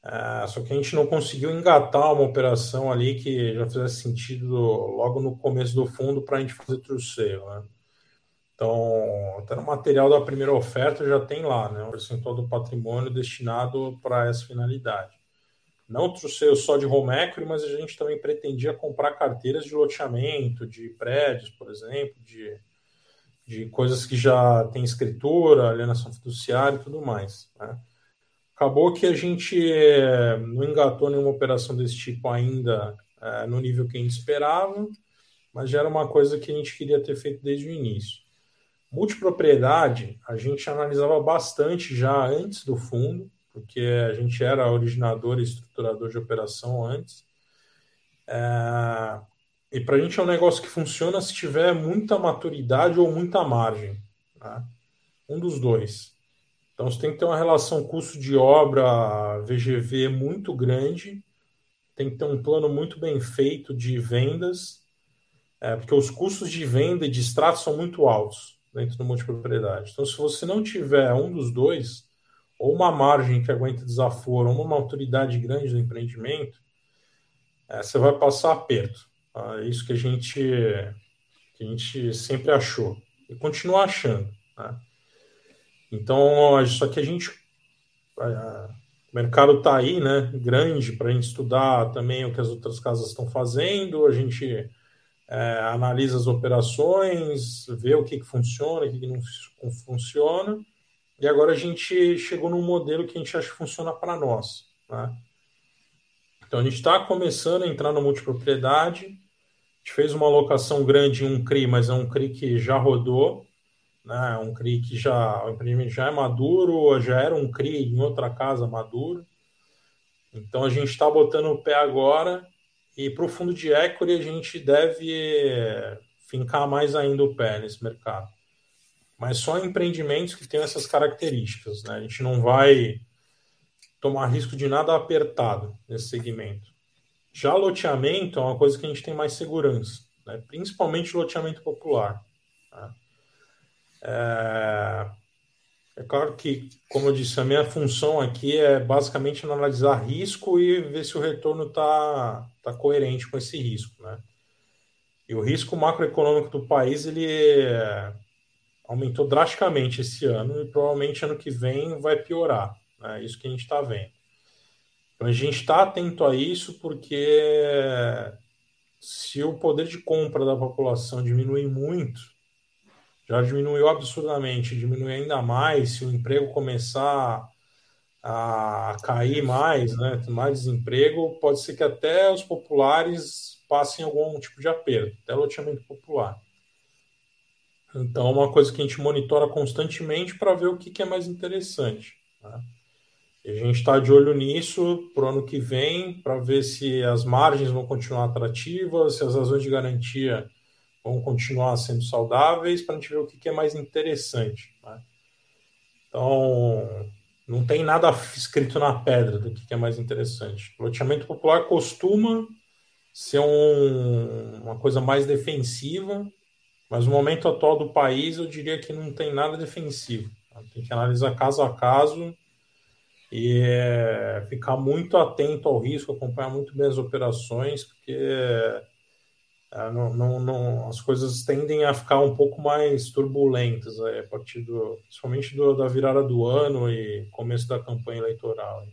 É, só que a gente não conseguiu engatar uma operação ali que já fizesse sentido logo no começo do fundo para a gente fazer sale, né? Então, até no material da primeira oferta já tem lá, né, um percentual do patrimônio destinado para essa finalidade. Não trouxe só de home equity, mas a gente também pretendia comprar carteiras de loteamento, de prédios, por exemplo, de, de coisas que já tem escritura, alienação fiduciária e tudo mais. Né? Acabou que a gente eh, não engatou nenhuma operação desse tipo ainda é, no nível que a gente esperava, mas já era uma coisa que a gente queria ter feito desde o início. Multipropriedade, a gente analisava bastante já antes do fundo, porque a gente era originador e estruturador de operação antes. É... E para a gente é um negócio que funciona se tiver muita maturidade ou muita margem. Né? Um dos dois. Então você tem que ter uma relação custo de obra VGV muito grande, tem que ter um plano muito bem feito de vendas, é, porque os custos de venda e de extrato são muito altos dentro do multipropriedade. Então, se você não tiver um dos dois, ou uma margem que aguenta desaforo, ou uma autoridade grande do empreendimento, é, você vai passar aperto. Tá? É isso que a gente que a gente sempre achou e continua achando. Né? Então, só que a gente o mercado está aí, né, grande para a gente estudar também o que as outras casas estão fazendo. A gente é, analisa as operações, vê o que, que funciona, o que, que não funciona, e agora a gente chegou num modelo que a gente acha que funciona para nós. Né? Então a gente está começando a entrar na multipropriedade, a gente fez uma alocação grande em um CRI, mas é um CRI que já rodou, né? um CRI que já, o empreendimento já é maduro, já era um CRI em outra casa maduro. Então a gente está botando o pé agora e para o fundo de equity a gente deve fincar mais ainda o pé nesse mercado. Mas só empreendimentos que têm essas características. Né? A gente não vai tomar risco de nada apertado nesse segmento. Já loteamento é uma coisa que a gente tem mais segurança, né? principalmente loteamento popular. Né? É... é... claro que, como eu disse, a minha função aqui é basicamente analisar risco e ver se o retorno está tá coerente com esse risco. Né? E o risco macroeconômico do país ele aumentou drasticamente esse ano e provavelmente ano que vem vai piorar. É isso que a gente está vendo. Então a gente está atento a isso porque se o poder de compra da população diminuir muito, já diminuiu absurdamente, diminuir ainda mais, se o emprego começar a cair mais, né, mais desemprego, pode ser que até os populares passem algum tipo de aperto, até loteamento popular. Então, é uma coisa que a gente monitora constantemente para ver o que, que é mais interessante. Né? E a gente está de olho nisso para o ano que vem, para ver se as margens vão continuar atrativas, se as razões de garantia vão continuar sendo saudáveis, para a gente ver o que, é mais interessante. Né? Então, não tem nada escrito na pedra do que, é mais interessante. O loteamento popular costuma ser um, uma coisa mais defensiva, mas no momento atual do país, eu diria que não tem nada defensivo. Tem que analisar caso a caso e é, ficar muito atento ao risco, acompanhar muito bem as operações, porque não, não, não, as coisas tendem a ficar um pouco mais turbulentas é, a partir do, principalmente do, da virada do ano e começo da campanha eleitoral.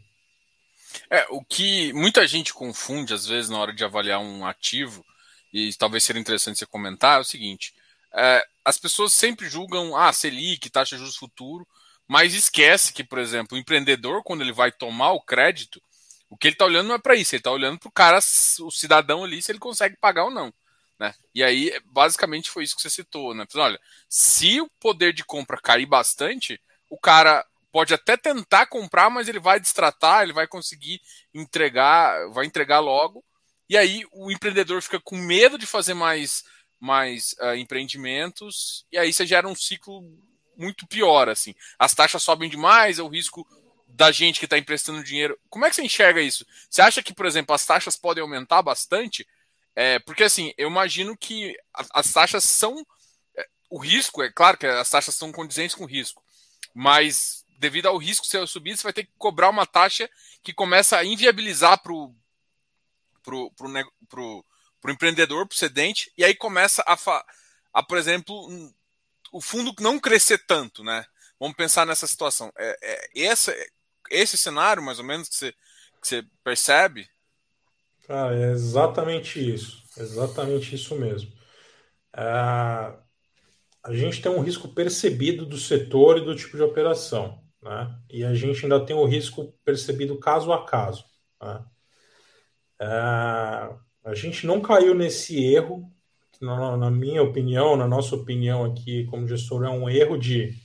É, o que muita gente confunde às vezes na hora de avaliar um ativo, e talvez seria interessante você comentar, é o seguinte: é, as pessoas sempre julgam, ah, Selic, taxa de juros futuro, mas esquece que, por exemplo, o empreendedor, quando ele vai tomar o crédito, o que ele está olhando não é para isso, ele está olhando para o cara, o cidadão ali, se ele consegue pagar ou não. Né? E aí, basicamente, foi isso que você citou. Né? Olha, se o poder de compra cair bastante, o cara pode até tentar comprar, mas ele vai destratar, ele vai conseguir entregar, vai entregar logo. E aí o empreendedor fica com medo de fazer mais, mais uh, empreendimentos, e aí você gera um ciclo muito pior, assim. As taxas sobem demais, é o risco da gente que está emprestando dinheiro. Como é que você enxerga isso? Você acha que, por exemplo, as taxas podem aumentar bastante? É, porque, assim, eu imagino que as taxas são. É, o risco, é claro que as taxas são condizentes com o risco, mas devido ao risco ser subido, você vai ter que cobrar uma taxa que começa a inviabilizar para o pro, pro, pro, pro empreendedor, para o cedente, e aí começa a, a, por exemplo, o fundo não crescer tanto, né? Vamos pensar nessa situação. É, é esse, esse cenário, mais ou menos, que você, que você percebe? Ah, é exatamente isso. Exatamente isso mesmo. É, a gente tem um risco percebido do setor e do tipo de operação. Né? E a gente ainda tem o risco percebido caso a caso. Né? É, a gente não caiu nesse erro na, na, minha opinião, na nossa opinião aqui como gestor, é um erro de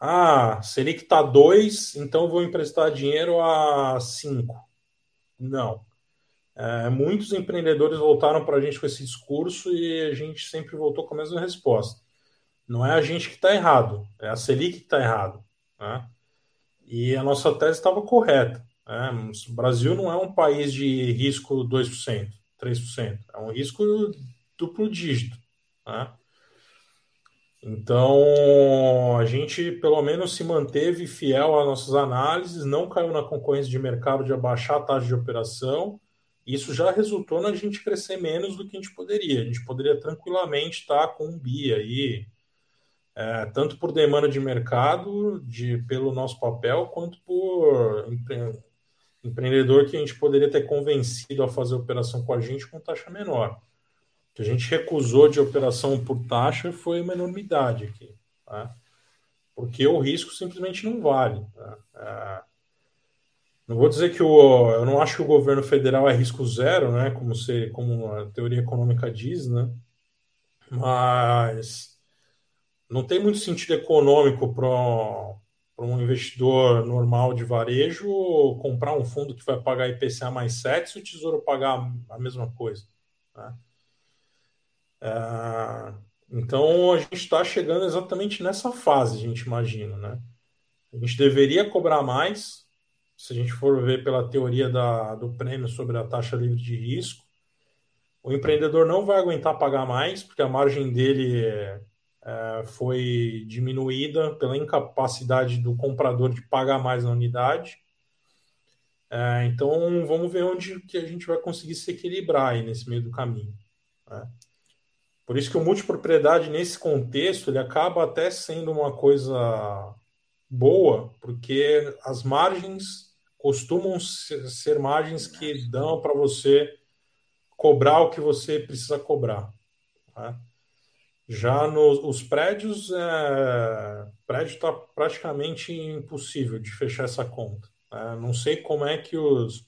ah, Selic está 2, então vou emprestar dinheiro a 5. Não. É, muitos empreendedores voltaram para a gente com esse discurso e a gente sempre voltou com a mesma resposta. Não é a gente que está errado, é a Selic que está errado. Né? E a nossa tese estava correta. Né? O Brasil não é um país de risco 2%, 3%. É um risco duplo dígito. Né? Então, a gente pelo menos se manteve fiel às nossas análises, não caiu na concorrência de mercado de abaixar a taxa de operação. Isso já resultou na gente crescer menos do que a gente poderia. A gente poderia tranquilamente estar com um BI aí, é, tanto por demanda de mercado, de, pelo nosso papel, quanto por empre, empreendedor que a gente poderia ter convencido a fazer operação com a gente com taxa menor que a gente recusou de operação por taxa foi uma enormidade aqui, tá? porque o risco simplesmente não vale. Tá? É, não vou dizer que o, eu não acho que o governo federal é risco zero, né, como, se, como a teoria econômica diz, né, mas não tem muito sentido econômico para um investidor normal de varejo comprar um fundo que vai pagar IPCA mais 7 se o Tesouro pagar a mesma coisa. Né? É, então a gente está chegando exatamente nessa fase, a gente imagina. Né? A gente deveria cobrar mais, se a gente for ver pela teoria da, do prêmio sobre a taxa livre de risco. O empreendedor não vai aguentar pagar mais, porque a margem dele é, foi diminuída pela incapacidade do comprador de pagar mais na unidade. É, então, vamos ver onde que a gente vai conseguir se equilibrar aí nesse meio do caminho. Né? Por isso que o multipropriedade, nesse contexto, ele acaba até sendo uma coisa boa, porque as margens costumam ser margens que dão para você cobrar o que você precisa cobrar. Tá? Já nos prédios, é, prédio está praticamente impossível de fechar essa conta. Né? Não sei como é que os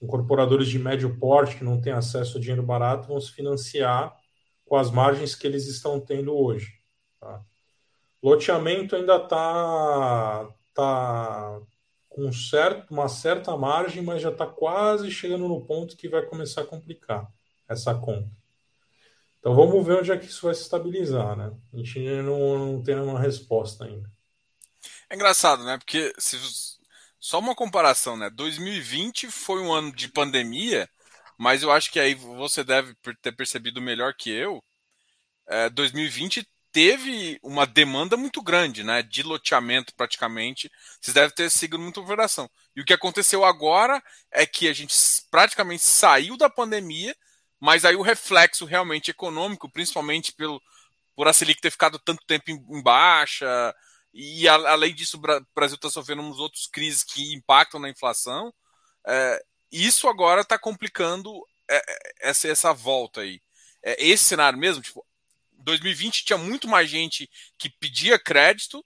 incorporadores de médio porte que não têm acesso a dinheiro barato vão se financiar com as margens que eles estão tendo hoje. Tá? Loteamento ainda está tá com certo, uma certa margem, mas já está quase chegando no ponto que vai começar a complicar essa conta. Então vamos ver onde é que isso vai se estabilizar, né? A gente não, não tem uma resposta ainda. É engraçado, né? Porque se, só uma comparação, né? 2020 foi um ano de pandemia, mas eu acho que aí você deve ter percebido melhor que eu. É, 2020 teve uma demanda muito grande, né? De loteamento praticamente. Vocês devem ter seguido muita operação. E o que aconteceu agora é que a gente praticamente saiu da pandemia mas aí o reflexo realmente econômico, principalmente pelo por a Selic ter ficado tanto tempo em, em baixa, e a, além disso, o Brasil está sofrendo uns outros crises que impactam na inflação, é, isso agora está complicando é, é, essa, essa volta aí. É, esse cenário mesmo, tipo, 2020 tinha muito mais gente que pedia crédito,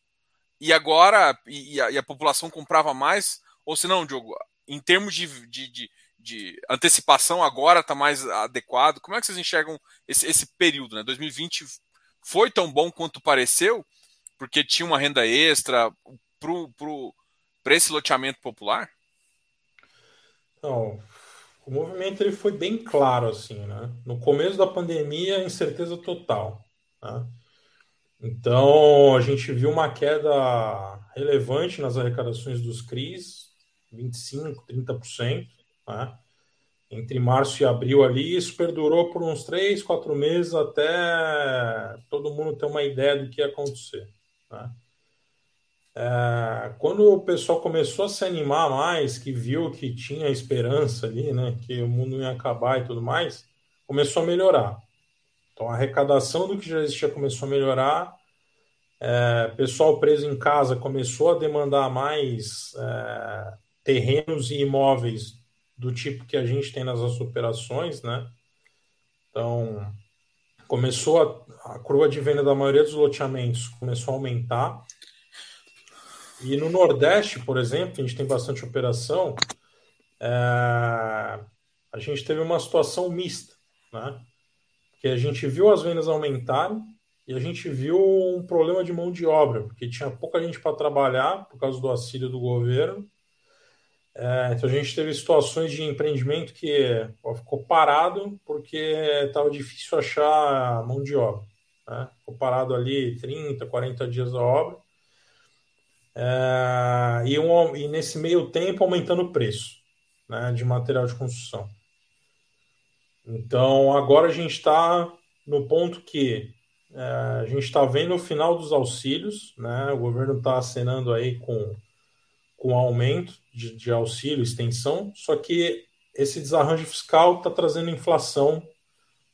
e agora e a, e a população comprava mais, ou se não, Diogo, em termos de, de, de de antecipação agora está mais adequado? Como é que vocês enxergam esse, esse período? Né? 2020 foi tão bom quanto pareceu, porque tinha uma renda extra para esse loteamento popular? Não, o movimento ele foi bem claro assim, né? No começo da pandemia, incerteza total. Né? Então a gente viu uma queda relevante nas arrecadações dos CRIs, 25, 30% né? entre março e abril ali, isso perdurou por uns três, quatro meses até todo mundo ter uma ideia do que ia acontecer. Né? É, quando o pessoal começou a se animar mais, que viu que tinha esperança ali, né, que o mundo ia acabar e tudo mais, começou a melhorar. Então a arrecadação do que já existia começou a melhorar, é, pessoal preso em casa começou a demandar mais é, terrenos e imóveis do tipo que a gente tem nas nossas operações, né? Então, começou a, a curva de venda da maioria dos loteamentos começou a aumentar. E no Nordeste, por exemplo, a gente tem bastante operação, é, a gente teve uma situação mista, né? Que a gente viu as vendas aumentarem e a gente viu um problema de mão de obra, porque tinha pouca gente para trabalhar por causa do auxílio do governo é, então a gente teve situações de empreendimento que ó, ficou parado porque estava difícil achar mão de obra. Né? Ficou parado ali 30, 40 dias a obra. É, e, um, e nesse meio tempo aumentando o preço né, de material de construção. Então agora a gente está no ponto que é, a gente está vendo o final dos auxílios, né? o governo está acenando aí com com aumento de, de auxílio, extensão, só que esse desarranjo fiscal está trazendo inflação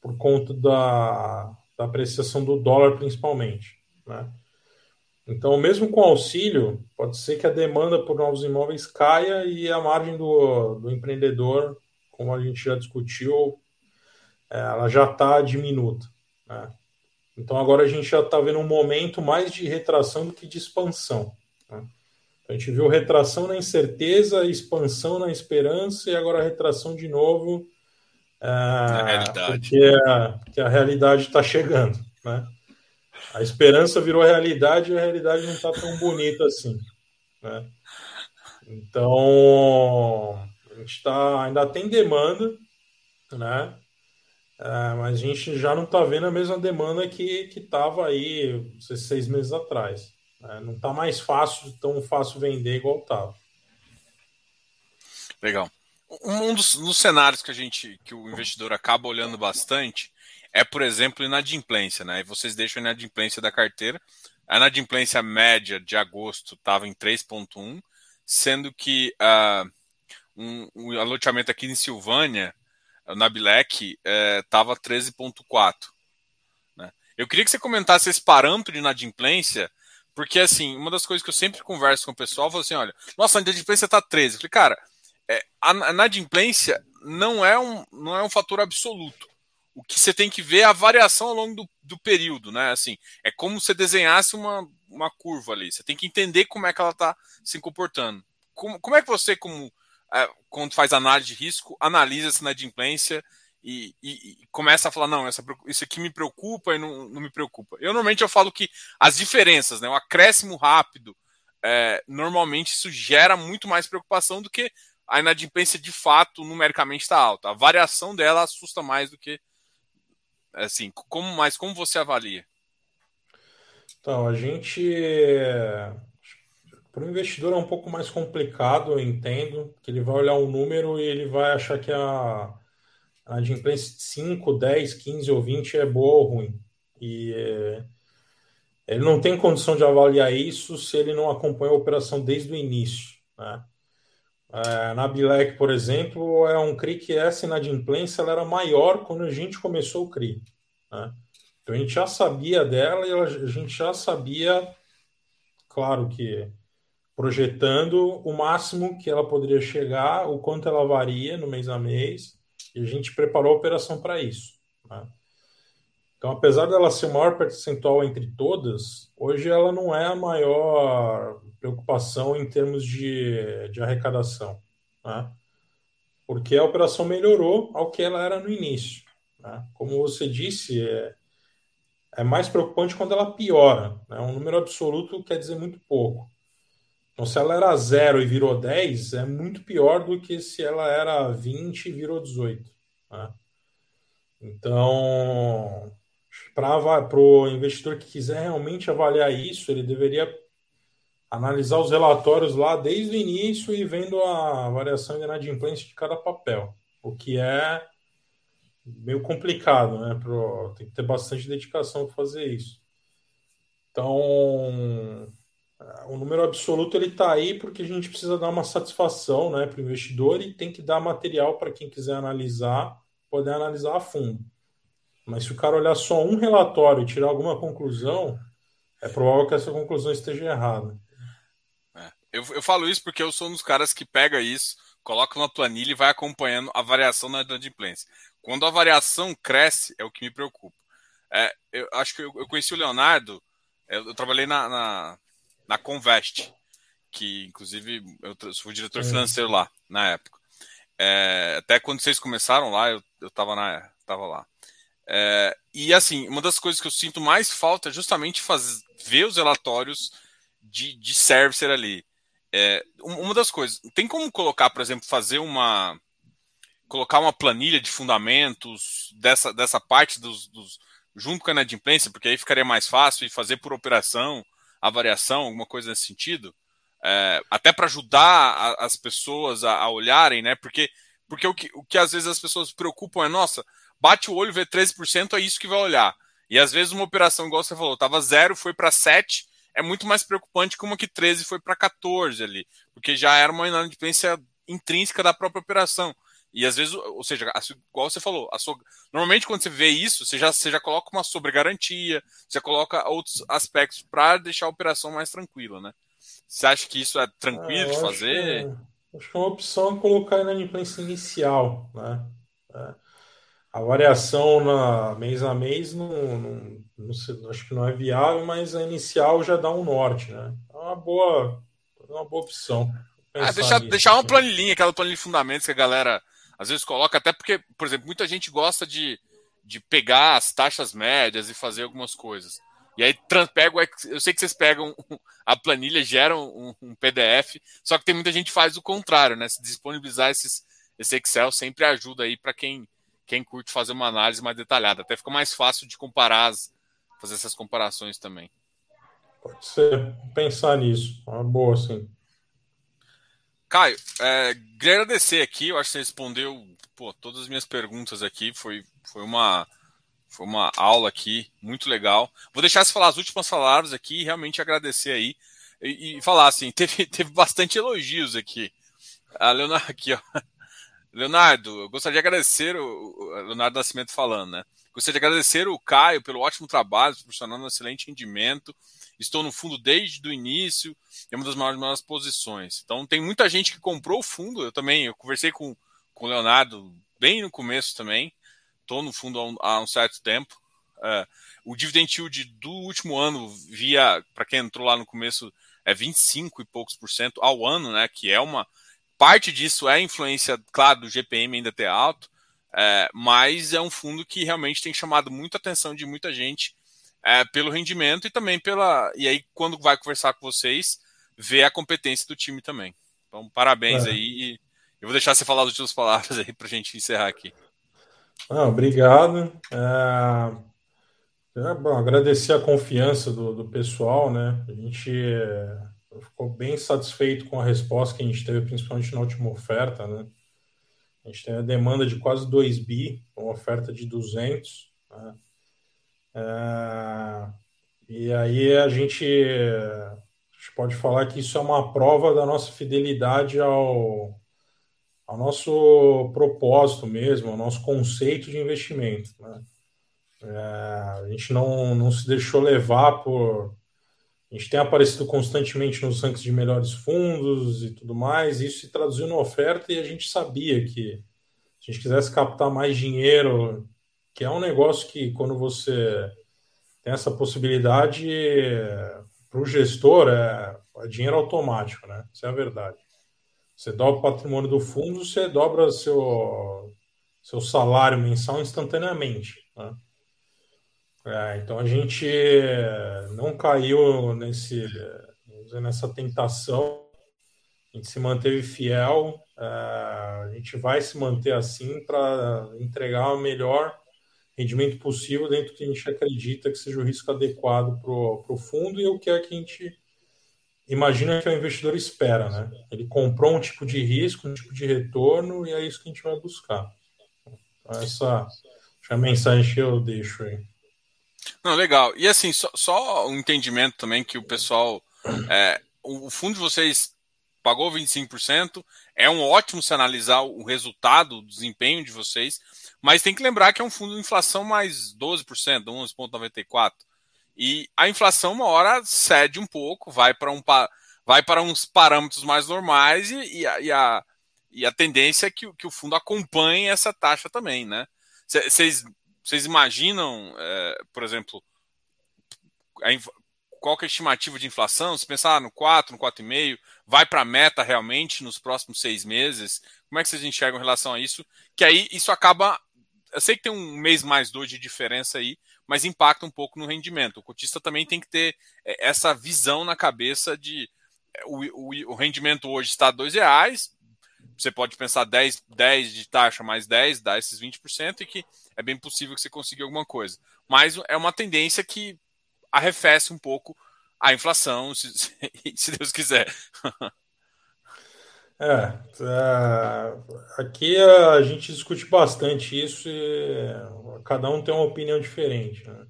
por conta da, da apreciação do dólar, principalmente. Né? Então, mesmo com auxílio, pode ser que a demanda por novos imóveis caia e a margem do, do empreendedor, como a gente já discutiu, ela já está diminuta. Né? Então agora a gente já está vendo um momento mais de retração do que de expansão. Né? A gente viu retração na incerteza, expansão na esperança e agora retração de novo. É, realidade. Porque a, porque a realidade está chegando. Né? A esperança virou realidade e a realidade não está tão bonita assim. Né? Então, a gente tá, ainda tem demanda, né? É, mas a gente já não está vendo a mesma demanda que estava aí seis meses atrás. Né? Não está mais fácil, tão fácil vender igual estava. Legal. Um dos, dos cenários que a gente, que o investidor acaba olhando bastante é, por exemplo, inadimplência, né? E vocês deixam a inadimplência da carteira. A inadimplência média de agosto estava em 3,1, sendo que uh, um, um aloteamento aqui em Silvânia, na Bilec, estava é, 13,4. Né? Eu queria que você comentasse esse parâmetro de inadimplência, porque, assim, uma das coisas que eu sempre converso com o pessoal, eu falo assim, olha, nossa, a inadimplência está 13. Eu falei, cara, é, a inadimplência não é, um, não é um fator absoluto. O que você tem que ver é a variação ao longo do, do período, né? Assim, é como se desenhasse uma, uma curva ali. Você tem que entender como é que ela está se comportando. Como, como é que você, como quando faz análise de risco, analisa essa inadimplência e, e, e, começa a falar, não, essa, isso aqui me preocupa e não, não me preocupa. Eu normalmente eu falo que as diferenças, né, o acréscimo rápido, é, normalmente isso gera muito mais preocupação do que a inadimplência de fato numericamente está alta. A variação dela assusta mais do que assim, como mas como você avalia? Então, a gente para o investidor é um pouco mais complicado, eu entendo, que ele vai olhar um número e ele vai achar que a, a adimplência de 5, 10, 15 ou 20 é boa ou ruim. E é, ele não tem condição de avaliar isso se ele não acompanha a operação desde o início. Né? É, na Bilec, por exemplo, é um CRI que essa inadimplência ela era maior quando a gente começou o CRI. Né? Então a gente já sabia dela e a gente já sabia, claro que projetando o máximo que ela poderia chegar, o quanto ela varia no mês a mês, e a gente preparou a operação para isso. Né? Então, apesar dela ser o maior percentual entre todas, hoje ela não é a maior preocupação em termos de, de arrecadação, né? porque a operação melhorou ao que ela era no início. Né? Como você disse, é, é mais preocupante quando ela piora. Né? Um número absoluto quer dizer muito pouco. Então, se ela era 0 e virou 10, é muito pior do que se ela era 20 e virou 18. Né? Então, para o investidor que quiser realmente avaliar isso, ele deveria analisar os relatórios lá desde o início e vendo a variação de inadimplência de cada papel, o que é meio complicado, né? Pro, tem que ter bastante dedicação para fazer isso. Então, o número absoluto ele está aí porque a gente precisa dar uma satisfação né, para o investidor e tem que dar material para quem quiser analisar, poder analisar a fundo. Mas se o cara olhar só um relatório e tirar alguma conclusão, é provável que essa conclusão esteja errada. É, eu, eu falo isso porque eu sou um dos caras que pega isso, coloca na planilha e vai acompanhando a variação na inadimplência. Quando a variação cresce, é o que me preocupa. É, eu acho que eu, eu conheci o Leonardo, eu, eu trabalhei na, na na Convest, que inclusive eu fui diretor financeiro lá na época. É, até quando vocês começaram lá, eu, eu tava, na, tava lá. É, e assim, uma das coisas que eu sinto mais falta é justamente fazer, ver os relatórios de, de servicer ali. É, uma das coisas, tem como colocar, por exemplo, fazer uma. colocar uma planilha de fundamentos dessa, dessa parte dos, dos junto com a inadimplência, porque aí ficaria mais fácil e fazer por operação a variação, alguma coisa nesse sentido? É, até para ajudar a, as pessoas a, a, olharem, né? Porque, porque o, que, o que às vezes as pessoas preocupam é, nossa, bate o olho, vê 13%, é isso que vai olhar. E às vezes uma operação, igual você falou, estava zero, foi para 7, é muito mais preocupante que uma que 13 foi para 14 ali, porque já era uma inadimplência intrínseca da própria operação. E às vezes, ou seja, igual você falou, so... normalmente quando você vê isso, você já, você já coloca uma sobregarantia, você coloca outros aspectos para deixar a operação mais tranquila, né? Você acha que isso é tranquilo é, de fazer? Acho que, é, acho que é uma opção colocar na inadimplência inicial, né? É. a variação na mês a mês não, não, não acho que não é viável, mas a inicial já dá um norte, né? É uma boa, é uma boa opção. Ah, deixar, nisso, deixar uma planilhinha, aquela planilha de fundamentos que a galera às vezes coloca, até porque, por exemplo, muita gente gosta de, de pegar as taxas médias e fazer algumas coisas. E aí pego, eu sei que vocês pegam a planilha, geram um, um, PDF, só que tem muita gente que faz o contrário, né? Se disponibilizar esses, esse Excel sempre ajuda aí para quem, quem curte fazer uma análise mais detalhada. Até fica mais fácil de comparar, as, fazer essas comparações também. Pode ser, pensar nisso. Uma boa, sim. Caio, é, queria agradecer aqui, eu acho que você respondeu pô, todas as minhas perguntas aqui, foi, foi uma foi uma aula aqui muito legal. Vou deixar você falar as últimas palavras aqui e realmente agradecer aí. E, e falar assim, teve, teve bastante elogios aqui. A Leonardo aqui, ó. Leonardo, eu gostaria de agradecer o, o Leonardo Nascimento falando, né? Gostaria de agradecer o Caio pelo ótimo trabalho, proporcionando um excelente rendimento. Estou no fundo desde o início, é uma das maiores, maiores posições. Então tem muita gente que comprou o fundo. Eu também, eu conversei com, com o Leonardo bem no começo também estou no fundo há um, há um certo tempo. Uh, o dividend yield do último ano, via, para quem entrou lá no começo, é 25 e poucos por cento ao ano, né? Que é uma. Parte disso é influência, claro, do GPM ainda ter alto, é, mas é um fundo que realmente tem chamado muita atenção de muita gente é, pelo rendimento e também pela. E aí, quando vai conversar com vocês, ver a competência do time também. Então, parabéns é. aí. eu vou deixar você falar as últimas palavras aí para a gente encerrar aqui. Ah, obrigado. É, é, bom, agradecer a confiança do, do pessoal, né? A gente é, ficou bem satisfeito com a resposta que a gente teve, principalmente na última oferta, né? A gente tem a demanda de quase 2 bi, uma oferta de 200. Né? É, e aí a gente, a gente pode falar que isso é uma prova da nossa fidelidade ao, ao nosso propósito mesmo, ao nosso conceito de investimento. Né? É, a gente não, não se deixou levar por. A gente tem aparecido constantemente nos rankings de melhores fundos e tudo mais, e isso se traduziu na oferta e a gente sabia que se a gente quisesse captar mais dinheiro, que é um negócio que quando você tem essa possibilidade, para o gestor é, é dinheiro automático, né? Isso é a verdade. Você dobra o patrimônio do fundo, você dobra seu, seu salário mensal instantaneamente. Né? É, então a gente não caiu nesse, nessa tentação, a gente se manteve fiel, é, a gente vai se manter assim para entregar o melhor rendimento possível dentro do que a gente acredita que seja o risco adequado para o fundo e o que é que a gente imagina que o investidor espera, né? Ele comprou um tipo de risco, um tipo de retorno, e é isso que a gente vai buscar. Então, essa é a mensagem que eu deixo aí. Não, legal. E assim, só, só um entendimento também que o pessoal. É, o fundo de vocês pagou 25%, é um ótimo se analisar o resultado, o desempenho de vocês, mas tem que lembrar que é um fundo de inflação mais 12%, 11,94%. E a inflação, uma hora, cede um pouco, vai para um, vai para uns parâmetros mais normais e, e, a, e, a, e a tendência é que, que o fundo acompanhe essa taxa também, né? Vocês imaginam, é, por exemplo, qual que é a estimativa de inflação? Se pensar no 4, no 4,5, vai para a meta realmente nos próximos seis meses? Como é que vocês enxergam em relação a isso? Que aí isso acaba. Eu sei que tem um mês mais dois de diferença aí, mas impacta um pouco no rendimento. O cotista também tem que ter é, essa visão na cabeça de é, o, o, o rendimento hoje está R$ reais. Você pode pensar 10, 10 de taxa mais 10, dá esses 20%, e que é bem possível que você consiga alguma coisa. Mas é uma tendência que arrefece um pouco a inflação, se, se Deus quiser. É, é, aqui a gente discute bastante isso e cada um tem uma opinião diferente. Né?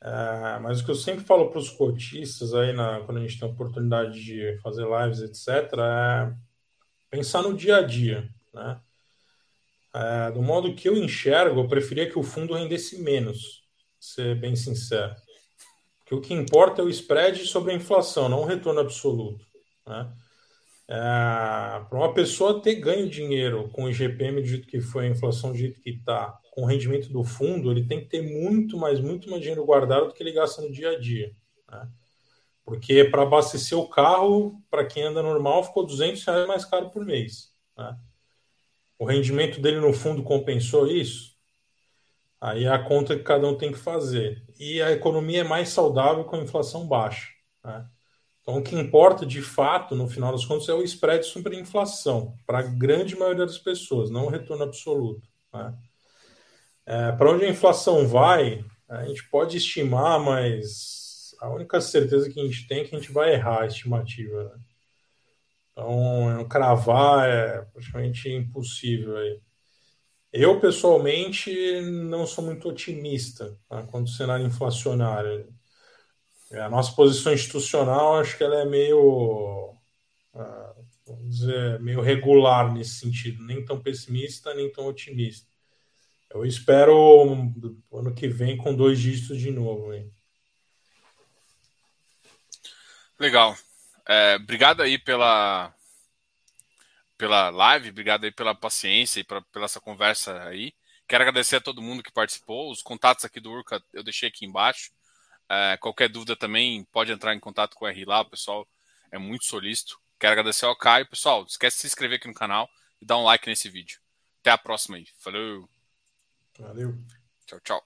É, mas o que eu sempre falo para os cotistas aí, na, quando a gente tem a oportunidade de fazer lives, etc., é pensar no dia a dia. Né? É, do modo que eu enxergo, eu preferia que o fundo rendesse menos, ser bem sincero. Porque o que importa é o spread sobre a inflação, não o retorno absoluto. Né? É, para uma pessoa ter ganho dinheiro com o IGPM do jeito que foi, a inflação do jeito que está, com o rendimento do fundo, ele tem que ter muito mais, muito mais dinheiro guardado do que ele gasta no dia a dia. Né? Porque para abastecer o carro, para quem anda normal, ficou 200 reais mais caro por mês. Né? O rendimento dele no fundo compensou isso? Aí é a conta que cada um tem que fazer. E a economia é mais saudável com a inflação baixa. Né? Então, o que importa de fato, no final das contas, é o spread sobre inflação, para a grande maioria das pessoas, não o retorno absoluto. Né? É, para onde a inflação vai, a gente pode estimar, mas a única certeza que a gente tem é que a gente vai errar a estimativa. Né? Então, cravar é praticamente impossível. Aí. Eu, pessoalmente, não sou muito otimista tá, quanto ao cenário inflacionário. A nossa posição institucional, acho que ela é meio, ah, vamos dizer, meio regular nesse sentido, nem tão pessimista, nem tão otimista. Eu espero ano que vem com dois dígitos de novo. Hein? Legal. É, obrigado aí pela, pela live, obrigado aí pela paciência e pra, pela essa conversa aí. Quero agradecer a todo mundo que participou. Os contatos aqui do Urca eu deixei aqui embaixo. É, qualquer dúvida também pode entrar em contato com o R lá, o pessoal é muito solícito. Quero agradecer ao Caio. Pessoal, não esquece de se inscrever aqui no canal e dar um like nesse vídeo. Até a próxima aí. Falou! Valeu! Tchau, tchau.